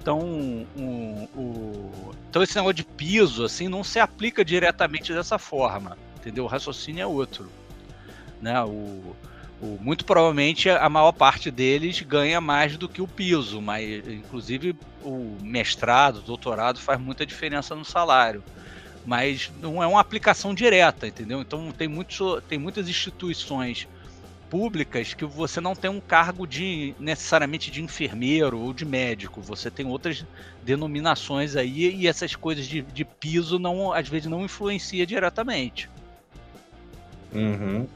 Então, um, um, então esse negócio de piso assim não se aplica diretamente dessa forma, entendeu? O raciocínio é outro, né? O, muito provavelmente a maior parte deles ganha mais do que o piso, mas inclusive o mestrado, o doutorado faz muita diferença no salário. Mas não é uma aplicação direta, entendeu? Então tem, muitos, tem muitas instituições públicas que você não tem um cargo de necessariamente de enfermeiro ou de médico, você tem outras denominações aí e essas coisas de, de piso não às vezes não influencia diretamente. Uhum.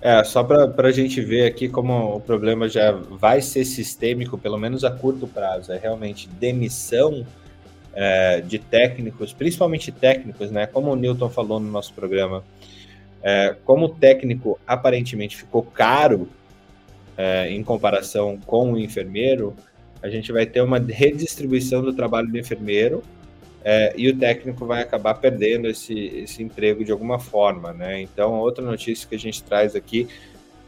É, só para a gente ver aqui como o problema já vai ser sistêmico, pelo menos a curto prazo, é realmente demissão é, de técnicos, principalmente técnicos, né? Como o Newton falou no nosso programa, é, como o técnico aparentemente ficou caro é, em comparação com o enfermeiro, a gente vai ter uma redistribuição do trabalho do enfermeiro é, e o técnico vai acabar perdendo esse, esse emprego de alguma forma, né? Então, outra notícia que a gente traz aqui,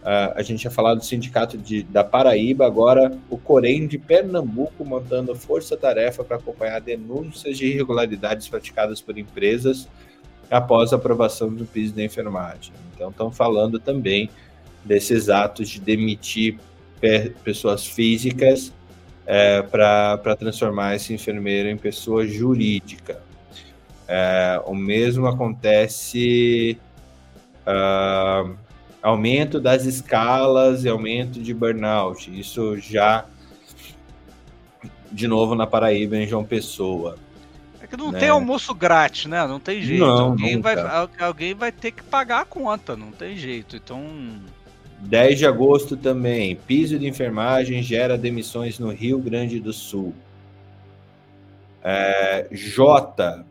uh, a gente já falado do sindicato de, da Paraíba, agora o Corém de Pernambuco montando força-tarefa para acompanhar denúncias de irregularidades praticadas por empresas após a aprovação do piso da enfermagem. Então, estão falando também desses atos de demitir pessoas físicas é, para transformar esse enfermeiro em pessoa jurídica. É, o mesmo acontece uh, aumento das escalas e aumento de burnout. Isso já de novo na Paraíba, em João Pessoa que não né? tem almoço grátis, né? Não tem jeito. Não, alguém, vai, alguém vai ter que pagar a conta, não tem jeito. Então. 10 de agosto também. Piso de enfermagem gera demissões no Rio Grande do Sul. É, J.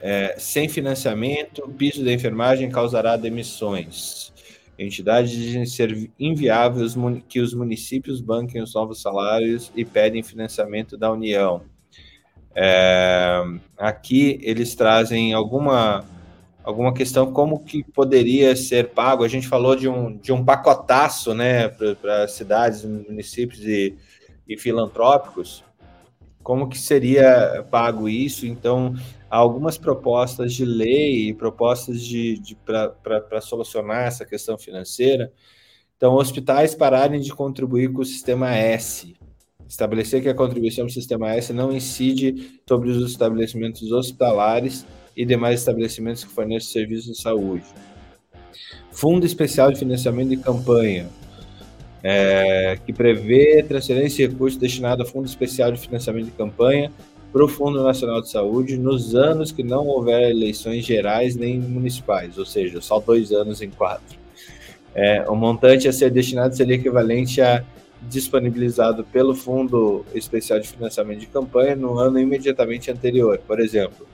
É, sem financiamento, piso da enfermagem causará demissões. Entidades dizem ser inviável que os municípios banquem os novos salários e pedem financiamento da União. É, aqui eles trazem alguma, alguma questão como que poderia ser pago. A gente falou de um, de um pacotaço né, para cidades, municípios e, e filantrópicos. Como que seria pago isso? Então, há algumas propostas de lei, propostas de, de para solucionar essa questão financeira. Então, hospitais pararem de contribuir com o sistema S, Estabelecer que a contribuição do sistema S não incide sobre os estabelecimentos hospitalares e demais estabelecimentos que fornecem serviços de saúde. Fundo Especial de Financiamento de Campanha. é, que prevê transferência de recursos destinado a Fundo Especial de Financiamento de Campanha para o Fundo Nacional de Saúde nos anos que não houver eleições gerais nem municipais, ou seja, só dois anos em quatro. É, o montante a ser destinado seria equivalente a disponibilizado pelo Fundo Especial de Financiamento de Campanha no ano imediatamente anterior. Por exemplo,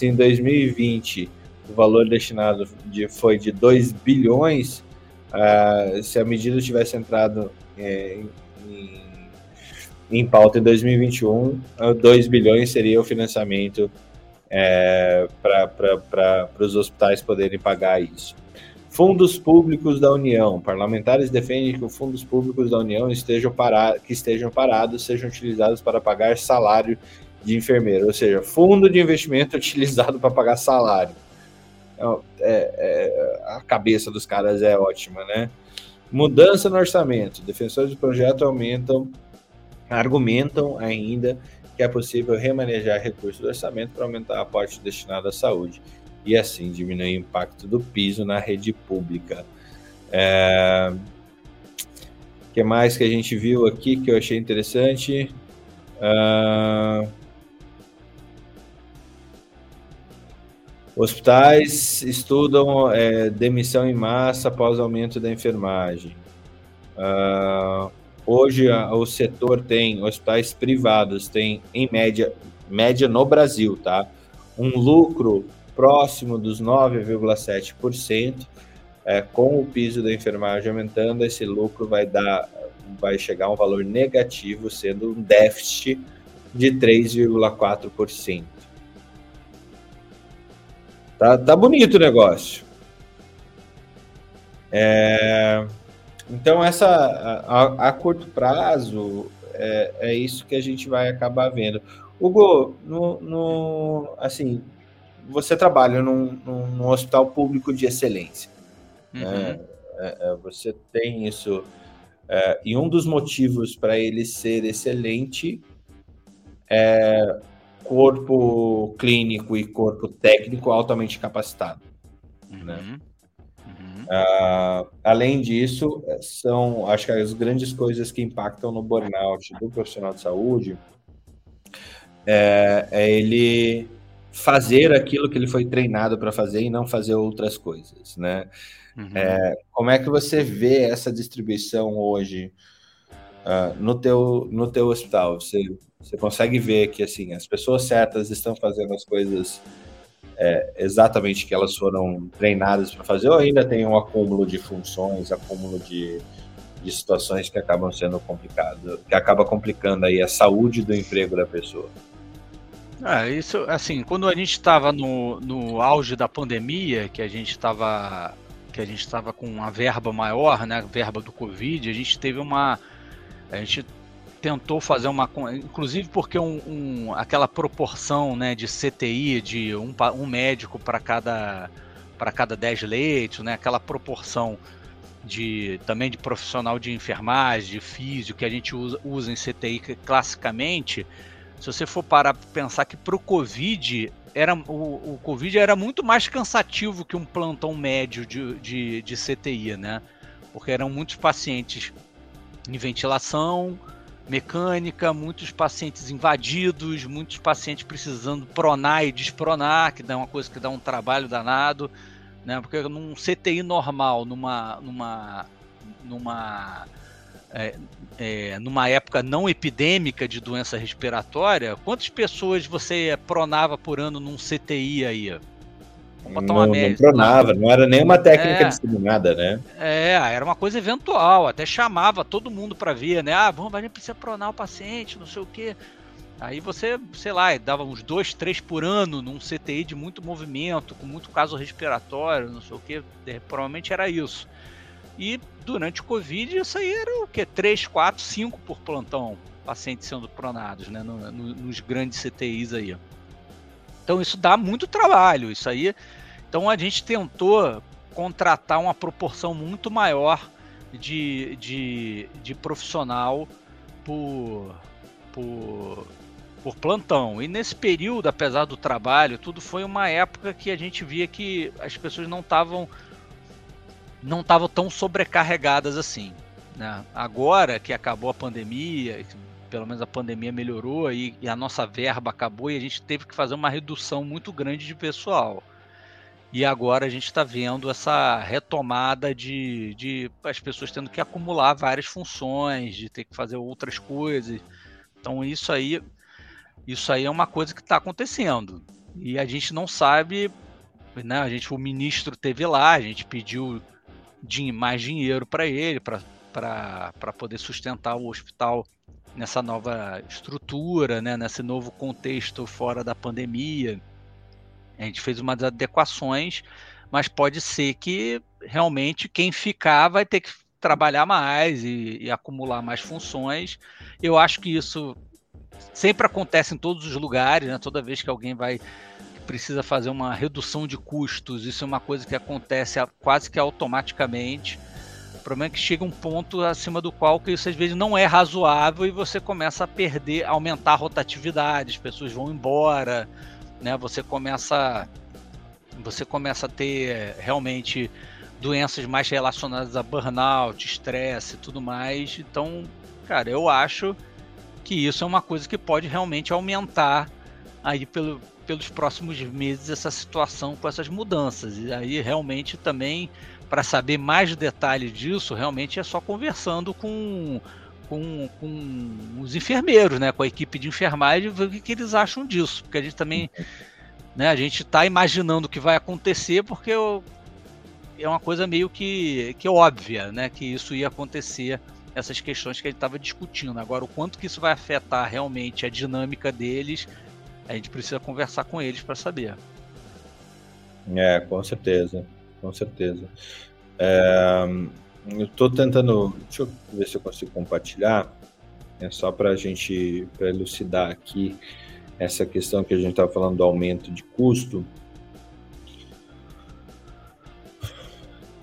se em 2020 o valor destinado de, foi de 2 bilhões, uh, se a medida tivesse entrado é, em, em, pauta em 2021, 2 bilhões seria o financiamento é, para os hospitais poderem pagar isso. Fundos públicos da União. Parlamentares defendem que os fundos públicos da União estejam parados, que estejam parados sejam utilizados para pagar salário de enfermeiro, ou seja, fundo de investimento utilizado para pagar salário. Então, é, é, a cabeça dos caras é ótima, né? Mudança no orçamento. Defensores do projeto aumentam, argumentam ainda que é possível remanejar recursos do orçamento para aumentar a aporte destinado à saúde e assim diminuir o impacto do piso na rede pública. É... O que mais que a gente viu aqui que eu achei interessante? Uh... Hospitais estudam é, demissão em massa após aumento da enfermagem. Uh, hoje a, o setor tem hospitais privados tem em média média no Brasil, tá? Um lucro próximo dos 9,7%. É, com o piso da enfermagem aumentando, esse lucro vai dar, vai chegar a um valor negativo, sendo um déficit de 3,4%. Tá, tá bonito o negócio. É, então, essa a, a curto prazo é, é, isso que a gente vai acabar vendo. Hugo, no, no, assim, você trabalha num, num, hospital público de excelência. Né? Uhum. Né? É, você tem isso. É, e um dos motivos para ele ser excelente é corpo clínico e corpo técnico altamente capacitado. Uhum. Né? Uhum. Uh, além disso, são acho que as grandes coisas que impactam no burnout do profissional de saúde é, é ele fazer aquilo que ele foi treinado para fazer e não fazer outras coisas, né? Uhum. É, como é que você vê essa distribuição hoje uh, no, teu, no teu hospital? Você, você consegue ver que assim as pessoas certas estão fazendo as coisas é, exatamente que elas foram treinadas para fazer ou ainda tem um acúmulo de funções, acúmulo de, de situações que acabam sendo complicado, que acaba complicando aí a saúde do emprego da pessoa? Ah, isso, assim, quando a gente estava no, no auge da pandemia, que a gente estava que a gente estava com uma verba maior, né, verba do Covid, a gente teve uma, a gente tentou fazer uma, inclusive porque um, um aquela proporção, né, de CTI de um, um médico para cada para cada 10 leitos, né, aquela proporção de também de profissional de enfermagem, de físico que a gente usa, usa em CTI classicamente, se você for parar para pensar que para o Covid era, o, o Covid era muito mais cansativo que um plantão médio de, de, de CTI, né? Porque eram muitos pacientes em ventilação mecânica, muitos pacientes invadidos, muitos pacientes precisando pronar e despronar, que dá uma coisa que dá um trabalho danado, né? Porque num CTI normal, numa numa numa é, é, numa época não epidêmica de doença respiratória, quantas pessoas você pronava por ano num CTI aí? Vamos botar uma não, média. Não pronava, não era nenhuma técnica é, né? É, era uma coisa eventual, até chamava todo mundo para ver, né? Ah, vamos, a gente precisa pronar o paciente, não sei o quê. Aí você, sei lá, dava uns dois, três por ano num CTI de muito movimento, com muito caso respiratório, não sei o que, provavelmente era isso. E durante o Covid, isso aí era o que? 3, 4, 5 por plantão, pacientes sendo pronados, né? No, no, nos grandes CTIs aí. Então isso dá muito trabalho, isso aí. Então a gente tentou contratar uma proporção muito maior de, de, de profissional por, por, por plantão. E nesse período, apesar do trabalho, tudo foi uma época que a gente via que as pessoas não estavam não estavam tão sobrecarregadas assim. Né? Agora que acabou a pandemia, pelo menos a pandemia melhorou e, e, a nossa verba acabou e a gente teve que fazer uma redução muito grande de pessoal. E agora a gente está vendo essa retomada de, de as pessoas tendo que acumular várias funções, de ter que fazer outras coisas. Então isso aí, isso aí é uma coisa que está acontecendo. E a gente não sabe, né? A gente, o ministro teve lá, a gente pediu mais dinheiro para ele, para poder sustentar o hospital nessa nova estrutura, né, nesse novo contexto fora da pandemia. A gente fez umas adequações, mas pode ser que realmente quem ficar vai ter que trabalhar mais e, e acumular mais funções. Eu acho que isso sempre acontece em todos os lugares, né? Toda vez que alguém vai precisa fazer uma redução de custos, isso é uma coisa que acontece quase que automaticamente. O problema é que chega um ponto acima do qual que isso às vezes não é razoável e você começa a perder, aumentar a rotatividade, as pessoas vão embora, né? Você começa você começa a ter realmente doenças mais relacionadas a burnout, estresse e tudo mais. Então, cara, eu acho que isso é uma coisa que pode realmente aumentar aí pelo, pelos próximos meses essa situação com essas mudanças. E aí realmente também para saber mais detalhes disso, realmente é só conversando com, com, com os enfermeiros, né, com a equipe de enfermagem, ver o que, que eles acham disso, porque a gente também, né, a gente está imaginando o que vai acontecer, porque eu, é uma coisa meio que, que óbvia, né, que isso ia acontecer, essas questões que a gente estava discutindo. Agora, o quanto que isso vai afetar realmente a dinâmica deles, a gente precisa conversar com eles para saber. É, com certeza, com certeza. É, eu estou tentando, deixa eu ver se eu consigo compartilhar, é só para a gente pra elucidar aqui essa questão que a gente estava falando do aumento de custo.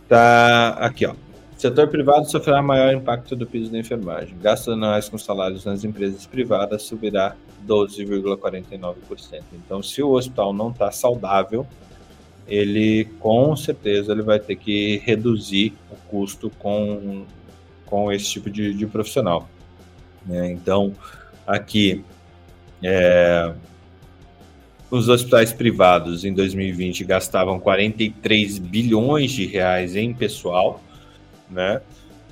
Tá aqui, ó. Setor privado sofrerá maior impacto do piso da enfermagem. Gastos anuais com salários nas empresas privadas subirá 12,49%. Então, se o hospital não está saudável, ele com certeza ele vai ter que reduzir o custo com, com esse tipo de, de profissional. Né? Então, aqui, é, os hospitais privados em 2020 gastavam 43 bilhões de reais em pessoal, né?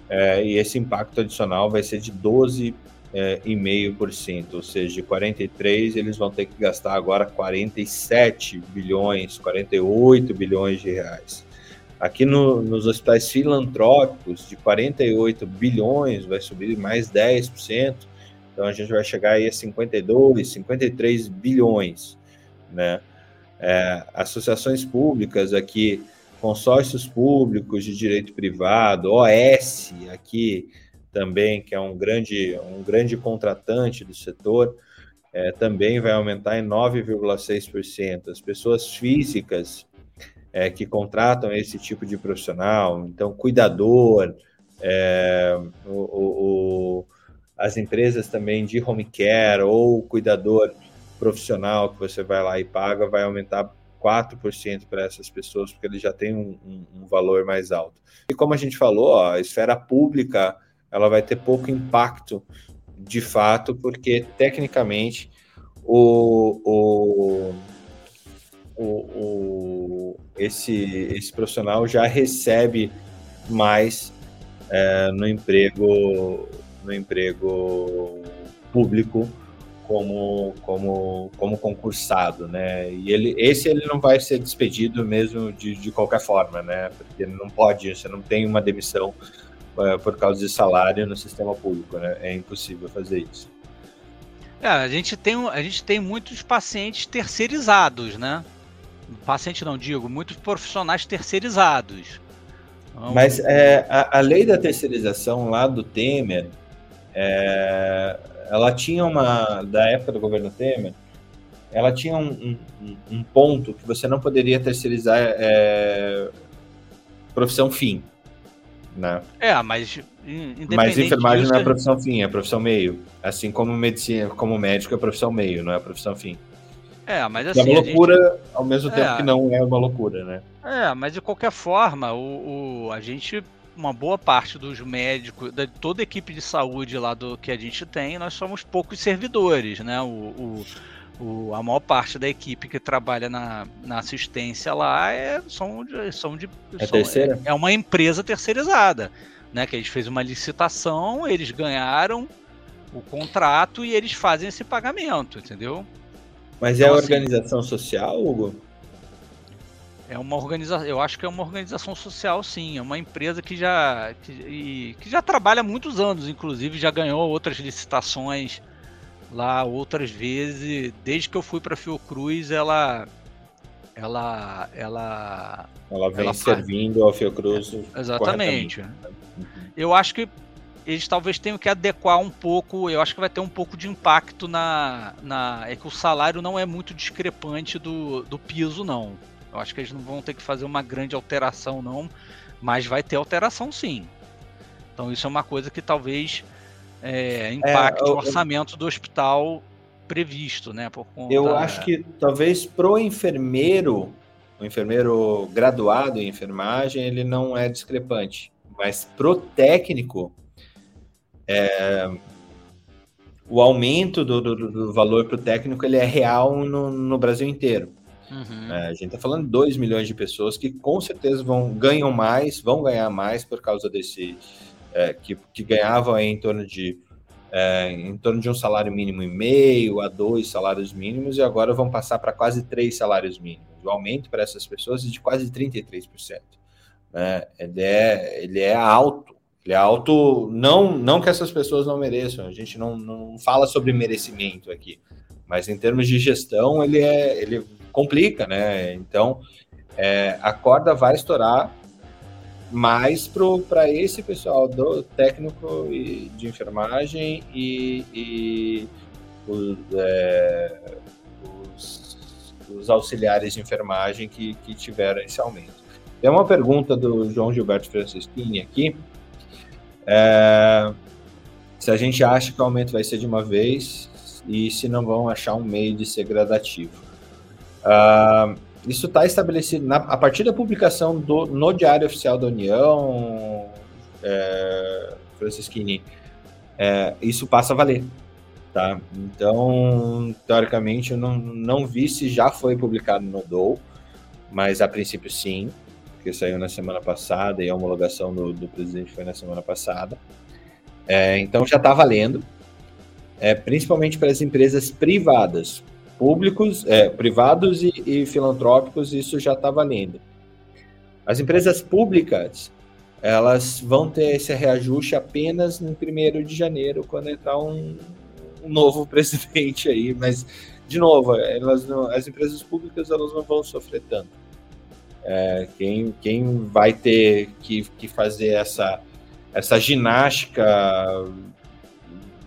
É, e esse impacto adicional vai ser de 12 é, 0,5%, ou seja, de 43 eles vão ter que gastar agora 47 bilhões, 48 bilhões de reais. Aqui no, nos hospitais filantrópicos, de 48 bilhões, vai subir mais 10%, então a gente vai chegar aí a 52, 53 bilhões, né? É, associações públicas aqui, consórcios públicos de direito privado, OS aqui, também, que é um grande, um grande contratante do setor, é, também vai aumentar em 9,6%. As pessoas físicas é, que contratam esse tipo de profissional, então, cuidador, é, o, o, as empresas também de home care ou cuidador profissional que você vai lá e paga, vai aumentar 4% para essas pessoas, porque ele já tem um, um, um, valor mais alto. E como a gente falou, ó, a esfera pública ela vai ter pouco impacto de fato, porque tecnicamente o, o, o, o esse, esse profissional já recebe mais é, no emprego no emprego público como, como, como concursado, né? E ele, esse ele não vai ser despedido mesmo de, de qualquer forma, né? Porque ele não pode, você não tem uma demissão por causa de salário no sistema público, né? É impossível fazer isso. É, a gente tem, a gente tem muitos pacientes terceirizados, né? Paciente não digo, muitos profissionais terceirizados. Então, Mas é, a, a, lei da terceirização lá do Temer, é, ela tinha uma, da época do governo Temer, ela tinha um, um, um ponto que você não poderia terceirizar é, profissão fim né? É, mas Mas enfermagem não é profissão fim, é profissão meio. Assim como medicina, como médico é profissão meio, não é profissão fim. É, mas assim. É uma loucura gente... ao mesmo tempo é, que não é uma loucura, né? É, mas de qualquer forma, o, o, a gente uma boa parte dos médicos, de toda a equipe de saúde lá do que a gente tem, nós somos poucos servidores, né? O, o, o a maior parte da equipe que trabalha na, na assistência lá é, são de, são de é, são, é, é uma empresa terceirizada, né? Que a gente fez uma licitação, eles ganharam o contrato e eles fazem esse pagamento, entendeu? Mas é então, é organização assim, social, Hugo? É uma organização, eu acho que é uma organização social, sim. É uma empresa que já, que, que já trabalha há muitos anos, inclusive já ganhou outras licitações lá outras vezes. Desde que eu fui para Fiocruz, ela, ela, ela, ela vem ela servindo ao Fiocruz. É, exatamente. Eu acho que eles talvez tenham que adequar um pouco. Eu acho que vai ter um pouco de impacto na, na é que o salário não é muito discrepante do, do piso, não. Eu acho que eles não vão ter que fazer uma grande alteração, não, mas vai ter alteração sim. Então isso é uma coisa que talvez é, impacte é, eu, o orçamento do hospital previsto, né? Por conta... Eu acho que talvez pro enfermeiro, o enfermeiro graduado em enfermagem, ele não é discrepante, mas pro técnico, é, o aumento do, do, do valor para o técnico ele é real no, no Brasil inteiro. Uhum. É, a gente está falando de 2 milhões de pessoas que com certeza vão ganham mais, vão ganhar mais por causa desse é, que, que ganhavam em torno de é, em torno de um salário mínimo e meio a dois salários mínimos e agora vão passar para quase três salários mínimos. O aumento para essas pessoas é de quase 33%. Né? Ele, é, ele é alto. Ele é alto, não, não que essas pessoas não mereçam, a gente não, não fala sobre merecimento aqui, mas em termos de gestão, ele é, ele complica, né? Então, é, a corda vai estourar mais para esse pessoal do técnico e de enfermagem e, e os, é, os, os, auxiliares de enfermagem que, que tiveram esse aumento. Tem uma pergunta do João Gilberto Francisquini aqui. É, se a gente acha que o aumento vai ser de uma vez e se não vão achar um meio de ser gradativo. Uh, isso está estabelecido na, a partir da publicação do, no Diário Oficial da União, é, Francisquini, é, isso passa a valer. Tá? Então, teoricamente, eu não, não vi se já foi publicado no DOU, mas a princípio sim, porque saiu na semana passada e a homologação do, do presidente foi na semana passada. É, então já está valendo, é, principalmente para as empresas privadas, públicos, é, privados e, e, filantrópicos, isso já está valendo. As empresas públicas, elas vão ter esse reajuste apenas no primeiro de janeiro, quando entrar um, um novo presidente aí, mas, de novo, elas não, as empresas públicas elas não vão sofrer tanto. É, quem, quem vai ter que, que fazer essa, essa ginástica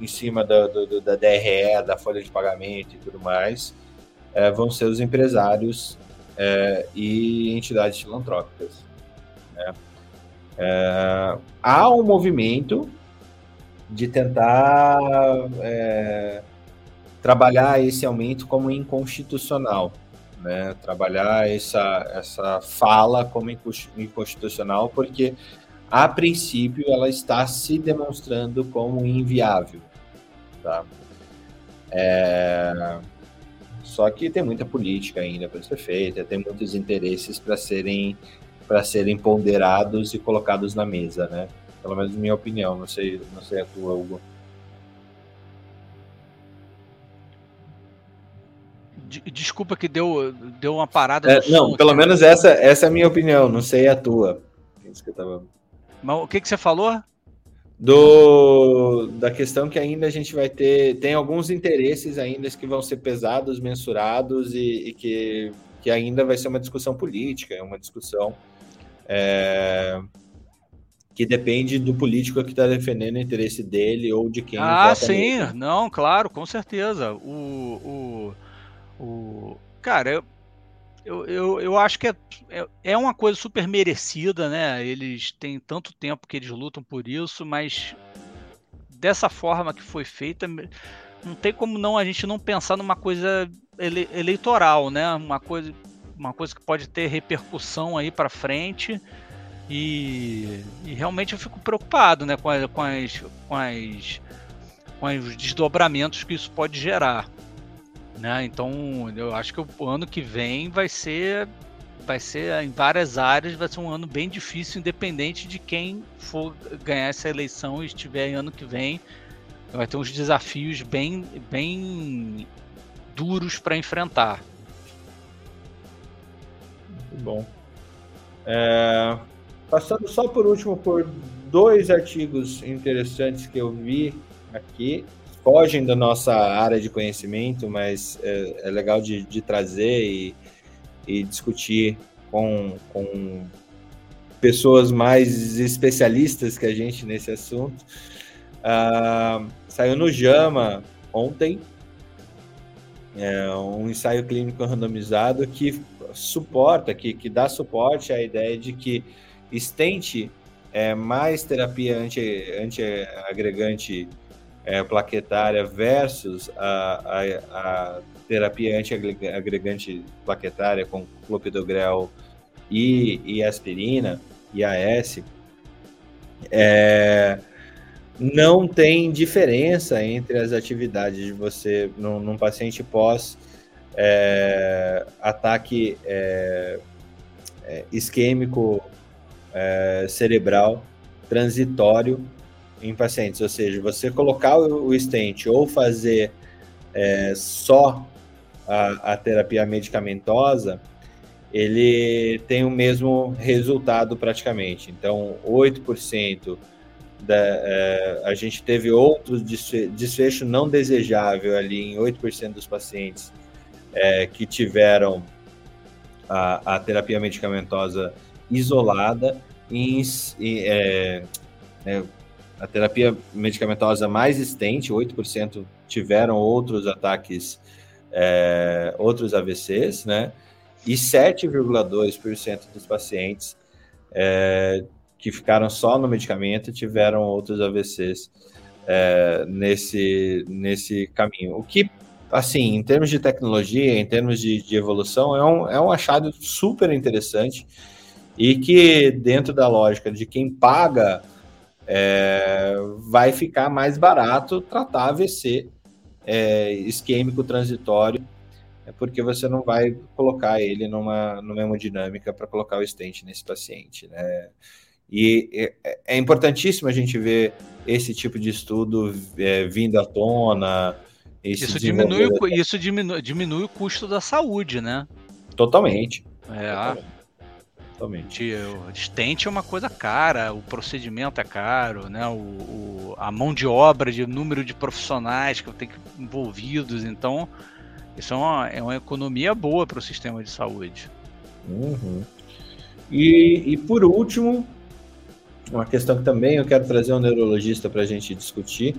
em cima da, do, da DRE, da folha de pagamento e tudo mais, é, vão ser os empresários é, e entidades filantrópicas. Né? É, há um movimento de tentar é, trabalhar esse aumento como inconstitucional, né? trabalhar essa, essa fala como inconstitucional, porque a princípio ela está se demonstrando como inviável. Tá? É... Só que tem muita política ainda para ser feita, tem muitos interesses para serem para serem ponderados e colocados na mesa, né? Pelo menos minha opinião, não sei, não sei a tua, Hugo. Desculpa que deu, deu uma parada. É, não, pelo menos essa, essa é a minha opinião, não sei a tua. Eu tava... Mas o que, que você falou? Do da questão que ainda a gente vai ter tem alguns interesses ainda que vão ser pesados, mensurados e, e que, que ainda vai ser uma discussão política, é uma discussão é, que depende do político que está defendendo o interesse dele ou de quem. Ah, sim, nele. não, claro, com certeza. O, o, o cara, eu, eu, eu, eu acho que é, é, é, uma coisa super merecida, né? Eles têm tanto tempo que eles lutam por isso, mas dessa forma que foi feita, não tem como não a gente não pensar numa coisa ele, eleitoral, né? Uma coisa, uma coisa que pode ter repercussão aí para frente. E, e realmente eu fico preocupado né, com, a, com, as, com, as, com os desdobramentos que isso pode gerar. Né? Então eu acho que o ano que vem vai ser vai ser em várias áreas vai ser um ano bem difícil independente de quem for ganhar essa eleição e estiver ano que vem. Vai ter uns desafios bem bem duros para enfrentar. Muito bom. É, passando só por último por dois artigos interessantes que eu vi aqui fogem da nossa área de conhecimento, mas é, é legal de, de trazer e, e discutir com, com pessoas mais especialistas que a gente nesse assunto. Uh, saiu no JAMA ontem é, um ensaio clínico randomizado que suporta, que, que dá suporte à ideia de que stent é mais terapia anti-agregante anti é, plaquetária versus a, a, a terapia antiagregante plaquetária com clopidogrel e, e aspirina, IAS, é, não tem diferença entre as atividades de você num, num paciente pós é, ataque é, é isquêmico é, cerebral transitório em pacientes, ou seja, você colocar o, stent ou fazer é, só a, a, terapia medicamentosa, ele tem o mesmo resultado praticamente. Então, 8% da, é, a gente teve outro desfecho não desejável ali em 8% dos pacientes é, que tiveram a, a, terapia medicamentosa isolada em, em é, é a terapia medicamentosa mais extente, 8% tiveram outros ataques, é, outros AVCs, né? E 7,2% dos pacientes é, que ficaram só no medicamento tiveram outros AVCs é, nesse, nesse caminho. O que, assim, em termos de tecnologia, em termos de, de evolução, é um, é um achado super interessante e que, dentro da lógica de quem paga é, vai ficar mais barato tratar AVC é, isquêmico transitório, é porque você não vai colocar ele numa, numa hemodinâmica para colocar o stent nesse paciente. Né? E é, é, importantíssimo a gente ver esse tipo de estudo é, vindo à tona. Isso, diminui, isso diminui, diminui o custo da saúde, né? Totalmente. É, totalmente. Totalmente. O stent é uma coisa cara, o procedimento é caro, né? O, o, a mão de obra, de número de profissionais que tem envolvidos, então isso é uma, é uma economia boa para o sistema de saúde. Uhum. E, e por último, uma questão que também eu quero trazer um neurologista para a gente discutir,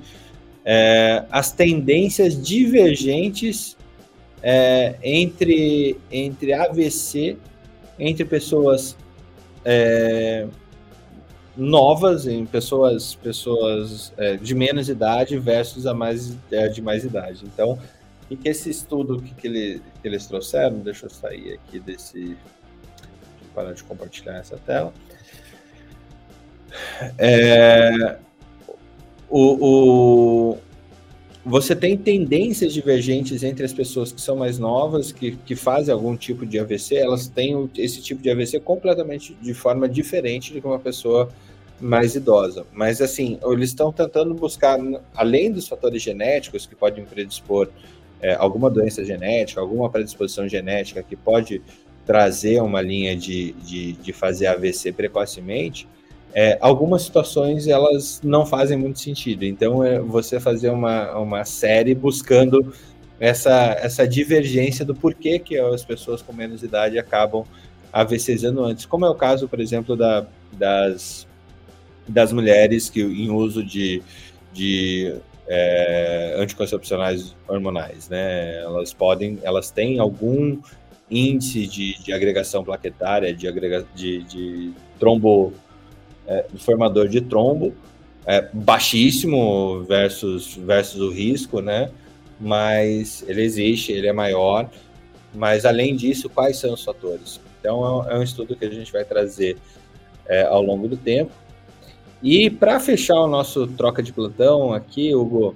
é, as tendências divergentes é, entre, entre AVC entre pessoas é, novas, em pessoas, pessoas é, de menos idade versus a mais é, de mais idade. Então, o que, esse estudo que, que, ele, que eles trouxeram? Deixa eu sair aqui desse. parar de compartilhar essa tela. É, o, o, você tem tendências divergentes entre as pessoas que são mais novas, que, que fazem algum tipo de AVC, elas têm esse tipo de AVC completamente de forma diferente de uma pessoa mais idosa. Mas, assim, eles estão tentando buscar, além dos fatores genéticos que podem predispor é, alguma doença genética, alguma predisposição genética que pode trazer uma linha de, de, de fazer AVC precocemente, é, algumas situações elas não fazem muito sentido. Então, é você fazer uma, uma série buscando essa, essa divergência do porquê que as pessoas com menos idade acabam AVCzando antes, como é o caso, por exemplo, da, das, das mulheres que em uso de, de é, anticoncepcionais hormonais, né? Elas podem, elas têm algum índice de, de agregação plaquetária, de, agrega, de, de trombo é, formador de trombo, é, baixíssimo versus, versus o risco, né? Mas ele existe, ele é maior. Mas além disso, quais são os fatores? Então é um é estudo que a gente vai trazer é, ao longo do tempo. E para fechar o nosso troca de plantão aqui, Hugo,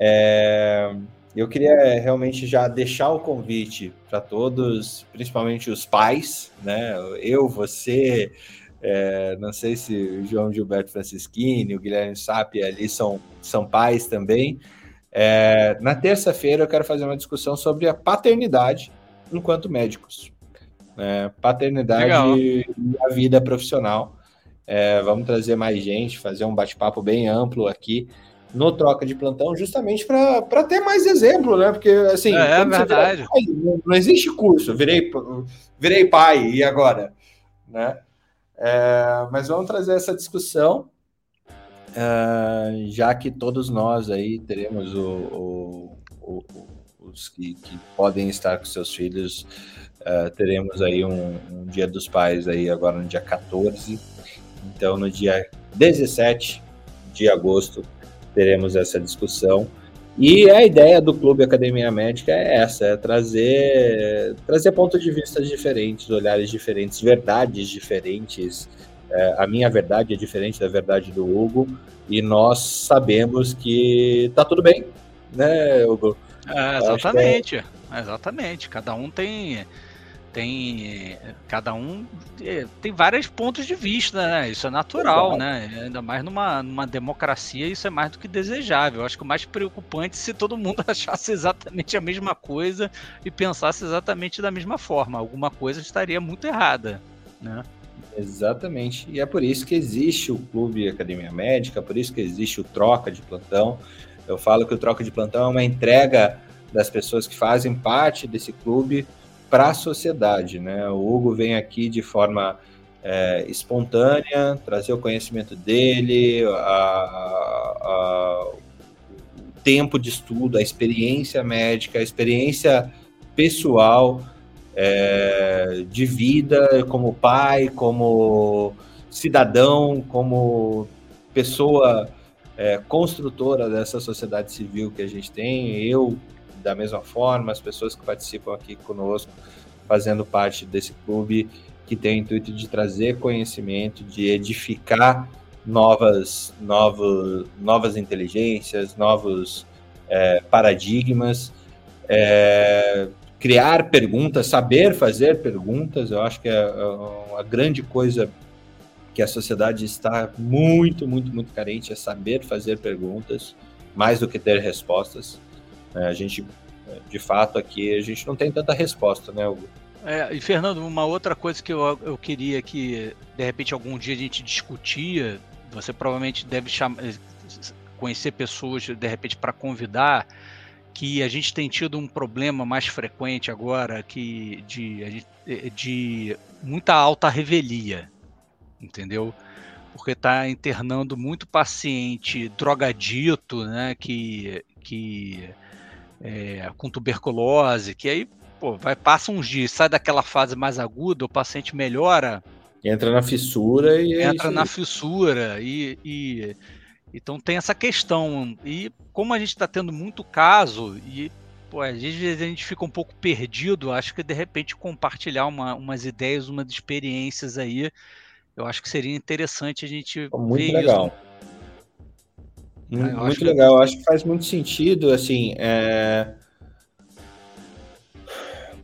é, eu queria realmente já deixar o convite para todos, principalmente os pais, né? Eu, você, é, não sei se o João Gilberto Francisquini, o Guilherme Sapi ali são, são pais também. É, na terça-feira eu quero fazer uma discussão sobre a paternidade enquanto médicos. Né? Paternidade Legal. e a vida profissional. É, vamos trazer mais gente, fazer um bate-papo bem amplo aqui no troca de plantão, justamente para ter mais exemplo, né? Porque assim, é, é verdade. Pai, não, existe curso, virei, virei pai e agora, né? É, mas vamos trazer essa discussão, é, já que todos nós aí teremos o, o, o, os que, que, podem estar com seus filhos, é, teremos aí um, um Dia dos Pais aí agora no dia 14 então, no dia 17 de agosto, teremos essa discussão. E a ideia do Clube Academia Médica é essa: é trazer, trazer pontos de vista diferentes, olhares diferentes, verdades diferentes. É, a minha verdade é diferente da verdade do Hugo, e nós sabemos que tá tudo bem, né, Hugo? É, exatamente, é... exatamente. Cada um tem tem cada um é, tem vários pontos de vista, né? Isso é natural, né? Ainda mais numa, numa democracia, isso é mais do que desejável. Eu acho que o mais preocupante é se todo mundo achasse exatamente a mesma coisa e pensasse exatamente da mesma forma. Alguma coisa estaria muito errada, né? Exatamente. E é por isso que existe o Clube Academia Médica, por isso que existe o Troca de Plantão. Eu falo que o Troca de Plantão é uma entrega das pessoas que fazem parte desse clube para a sociedade. Né? O Hugo vem aqui de forma é, espontânea, trazer o conhecimento dele, a, a, o tempo de estudo, a experiência médica, a experiência pessoal é, de vida como pai, como cidadão, como pessoa é, construtora dessa sociedade civil que a gente tem. Eu da mesma forma, as pessoas que participam aqui conosco, fazendo parte desse clube que tem o intuito de trazer conhecimento, de edificar novas, novos, novas inteligências, novos é, paradigmas, é, criar perguntas, saber fazer perguntas. Eu acho que é, é uma grande coisa que a sociedade está muito, muito, muito carente é saber fazer perguntas, mais do que ter respostas. É, a gente, de fato, aqui a gente não tem tanta resposta, né, Hugo? É, e Fernando, uma outra coisa que eu, eu queria que de repente algum dia a gente discutia, você provavelmente deve chamar, conhecer pessoas de repente para convidar, que a gente tem tido um problema mais frequente agora que de, de muita alta revelia, entendeu? Porque está internando muito paciente drogadito, né, que, que é, com tuberculose, que aí pô, vai passa uns dias, sai daquela fase mais aguda, o paciente melhora. Entra na fissura e. É entra na fissura e, e, então tem essa questão. E como a gente está tendo muito caso, e pô, às vezes a gente fica um pouco perdido, acho que de repente compartilhar uma, umas ideias, umas experiências aí, eu acho que seria interessante a gente. Muito legal. Isso. Muito, muito legal, que... acho que faz muito sentido, assim, é...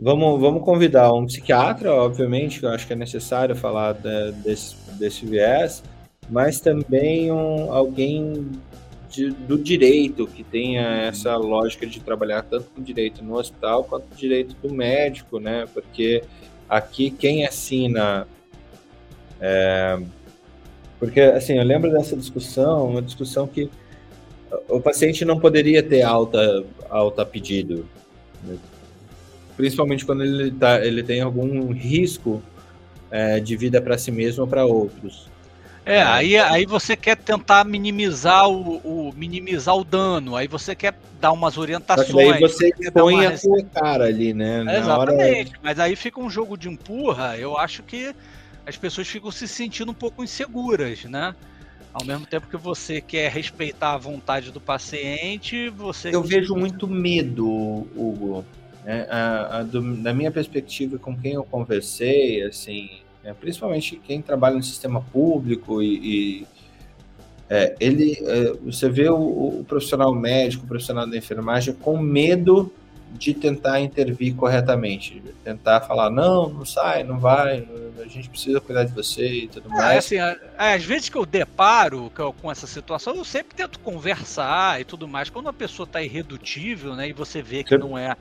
vamos, vamos convidar um psiquiatra, obviamente, que eu acho que é necessário falar de, desse, desse viés, mas também um, alguém de, do direito, que tenha essa lógica de trabalhar tanto com direito no hospital quanto com direito do médico, né, porque aqui quem assina... É... Porque, assim, eu lembro dessa discussão, uma discussão que o paciente não poderia ter alta, alta pedido, né? principalmente quando ele, tá, ele tem algum risco é, de vida para si mesmo ou para outros. É, aí, aí você quer tentar minimizar o, o, minimizar o dano, aí você quer dar umas orientações. Só aí você põe uma... a sua cara ali, né? É, exatamente, hora... mas aí fica um jogo de empurra, eu acho que as pessoas ficam se sentindo um pouco inseguras, né? Ao mesmo tempo que você quer respeitar a vontade do paciente, você. Eu vejo muito medo, Hugo. Né? A, a, do, da minha perspectiva, com quem eu conversei, assim, é, principalmente quem trabalha no sistema público e, e é, ele, é, você vê o, o, profissional médico, o profissional da enfermagem com medo de tentar intervir corretamente, tentar falar não, não sai, não vai, a gente precisa cuidar de você e tudo é, mais. Assim, às vezes que eu deparo com essa situação, eu sempre tento conversar e tudo mais. Quando a pessoa está irredutível, né, e você vê que não é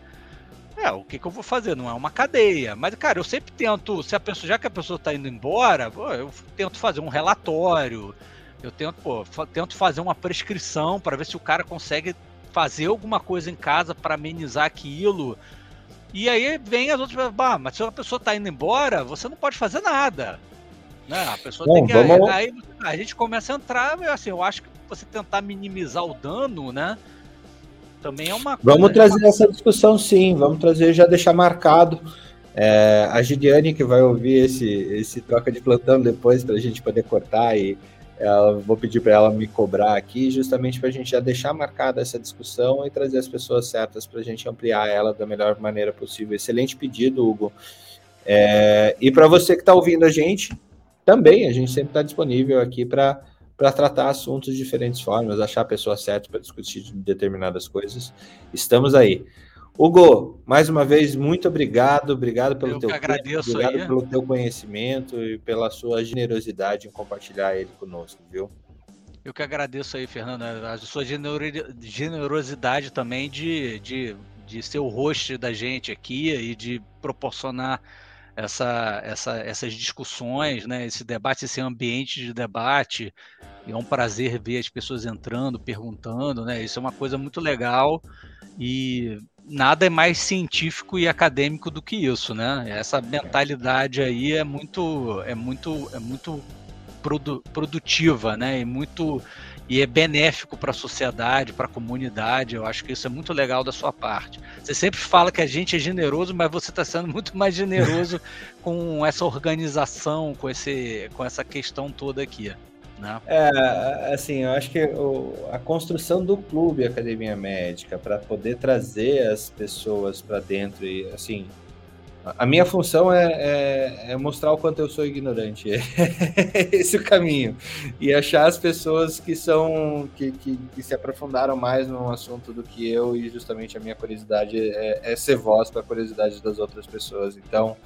é, o que, que, eu vou fazer? Não é uma cadeia. Mas, cara, eu sempre tento, se a pessoa, já que a pessoa está indo embora, eu tento fazer um relatório, eu tento, pô, tento fazer uma prescrição para ver se o cara consegue fazer alguma coisa em casa para amenizar aquilo. E aí vem as outras, bah, mas se a pessoa está indo embora, você não pode fazer nada. Né? A pessoa Bom, tem que. Vamos... Aí a gente começa a entrar, assim, eu acho que você tentar minimizar o dano, né? Também é uma coisa. Vamos trazer uma... essa discussão, sim. Vamos trazer, já deixar marcado. É, a Gideane que vai ouvir esse, esse troca de plantão depois para a gente poder cortar e ela, vou pedir para ela me cobrar aqui, justamente para a gente já deixar marcada essa discussão e trazer as pessoas certas para a gente ampliar ela da melhor maneira possível. Excelente pedido, Hugo. É, e para você que está ouvindo a gente, também a gente sempre está disponível aqui para para tratar assuntos de diferentes formas, achar a pessoa certa para discutir determinadas coisas. Estamos aí. Hugo, mais uma vez, muito obrigado. Obrigado pelo Eu teu agradeço tempo, obrigado aí. pelo teu conhecimento e pela sua generosidade em compartilhar ele conosco, viu? Eu que agradeço aí, Fernando, a sua generosidade também de, de, de ser o host da gente aqui e de proporcionar essa, essa, essas discussões, né, esse debate, esse ambiente de debate. É um prazer ver as pessoas entrando, perguntando, né? Isso é uma coisa muito legal e nada é mais científico e acadêmico do que isso, né? Essa mentalidade aí é muito, é muito, é muito produ produtiva, né? E muito e é benéfico para a sociedade, para a comunidade. Eu acho que isso é muito legal da sua parte. Você sempre fala que a gente é generoso, mas você está sendo muito mais generoso com essa organização, com, esse, com essa questão toda aqui. Né? É, assim, eu acho que o, a construção do clube Academia Médica para poder trazer as pessoas para dentro e assim a minha função é, é, é, mostrar o quanto eu sou ignorante. É esse o caminho. E achar as pessoas que são que, que, que, se aprofundaram mais no assunto do que eu, e justamente a minha curiosidade é, é ser voz para a curiosidade das outras pessoas. Então,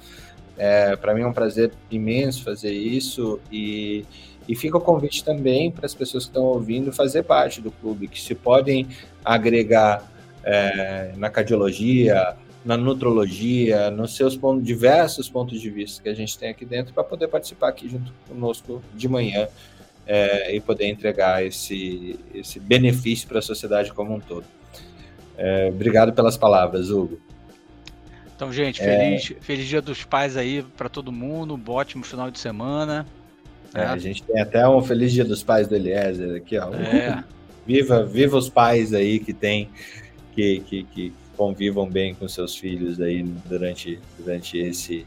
é, para mim é um prazer imenso fazer isso. E, e fica o convite também para as pessoas que estão ouvindo fazer parte do clube, que se podem agregar é, na cardiologia na nutrologia, nos seus pontos, diversos pontos de vista que a gente tem aqui dentro para poder participar aqui junto conosco de manhã é, e poder entregar esse, esse benefício para a sociedade como um todo. É, obrigado pelas palavras, Hugo. Então, gente, feliz, é... feliz Dia dos Pais aí para todo mundo, um ótimo final de semana. É, a gente tem até um Feliz Dia dos Pais do Eliezer aqui, ó. É. Viva, viva os pais aí que tem que, que, que, convivam bem com seus filhos aí durante, durante esse,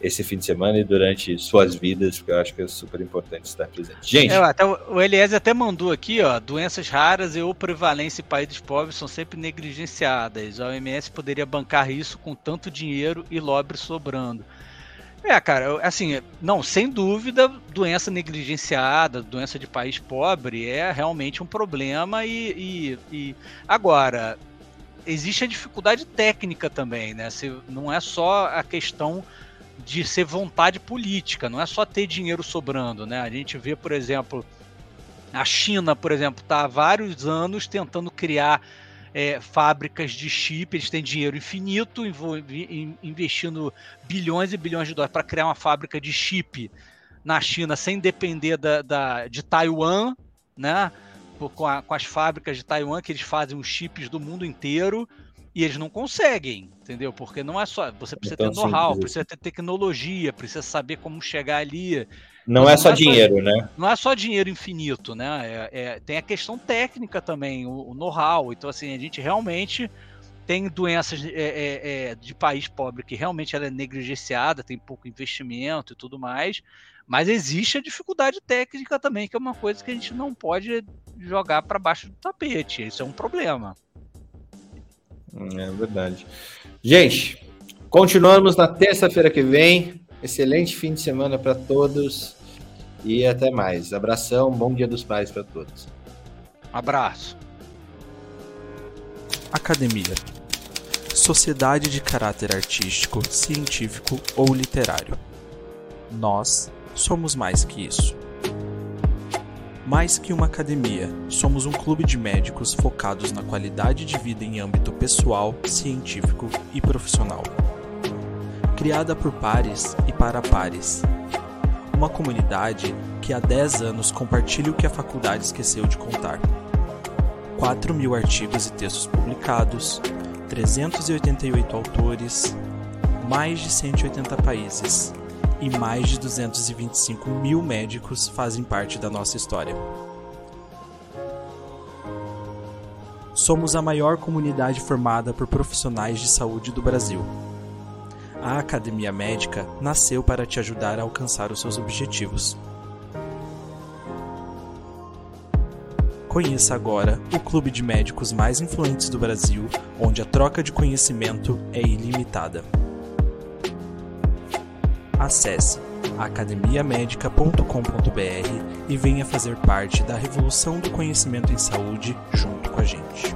esse fim de semana e durante suas vidas, porque eu acho que é super importante estar presente. Gente. É, até, o Eliezer até mandou aqui, ó, doenças raras e ou prevalência em países pobres são sempre negligenciadas. A OMS poderia bancar isso com tanto dinheiro e lobby sobrando. É, cara, assim, não, sem dúvida, doença negligenciada, doença de país pobre é realmente um problema e, e, e... agora existe a dificuldade técnica também, né? Se, não é só a questão de ser vontade política, não é só ter dinheiro sobrando, né? A gente vê, por exemplo, a China, por exemplo, está há vários anos tentando criar é, fábricas de chip, eles têm dinheiro infinito, investindo bilhões e bilhões de dólares para criar uma fábrica de chip na China sem depender da, da de Taiwan, né? com, a, com as fábricas de Taiwan que eles fazem os chips do mundo inteiro e eles não conseguem, entendeu? Porque não é só. Você precisa então, ter know-how, precisa ter tecnologia, precisa saber como chegar ali. Não é só não é dinheiro, só, né? Não é só dinheiro infinito, né? É, é, tem a questão técnica também, o, o know-how. Então, assim, a gente realmente tem doenças é, é, de país pobre que realmente ela é negligenciada, tem pouco investimento e tudo mais. Mas existe a dificuldade técnica também, que é uma coisa que a gente não pode jogar para baixo do tapete. Isso é um problema. É verdade. Gente, continuamos na terça-feira que vem. Excelente fim de semana para todos e até mais. Abração, bom Dia dos Pais para todos. Abraço. Academia. Sociedade de caráter artístico, científico ou literário. Nós somos mais que isso. Mais que uma academia, somos um clube de médicos focados na qualidade de vida em âmbito pessoal, científico e profissional. Criada por pares e para pares. Uma comunidade que há 10 anos compartilha o que a faculdade esqueceu de contar. 4 mil artigos e textos publicados, 388 autores, mais de 180 países e mais de 225 mil médicos fazem parte da nossa história. Somos a maior comunidade formada por profissionais de saúde do Brasil. A Academia Médica nasceu para te ajudar a alcançar os seus objetivos. Conheça agora o clube de médicos mais influentes do Brasil, onde a troca de conhecimento é ilimitada acesse academiamedica.com.br e venha fazer parte da revolução do conhecimento em saúde junto com a gente.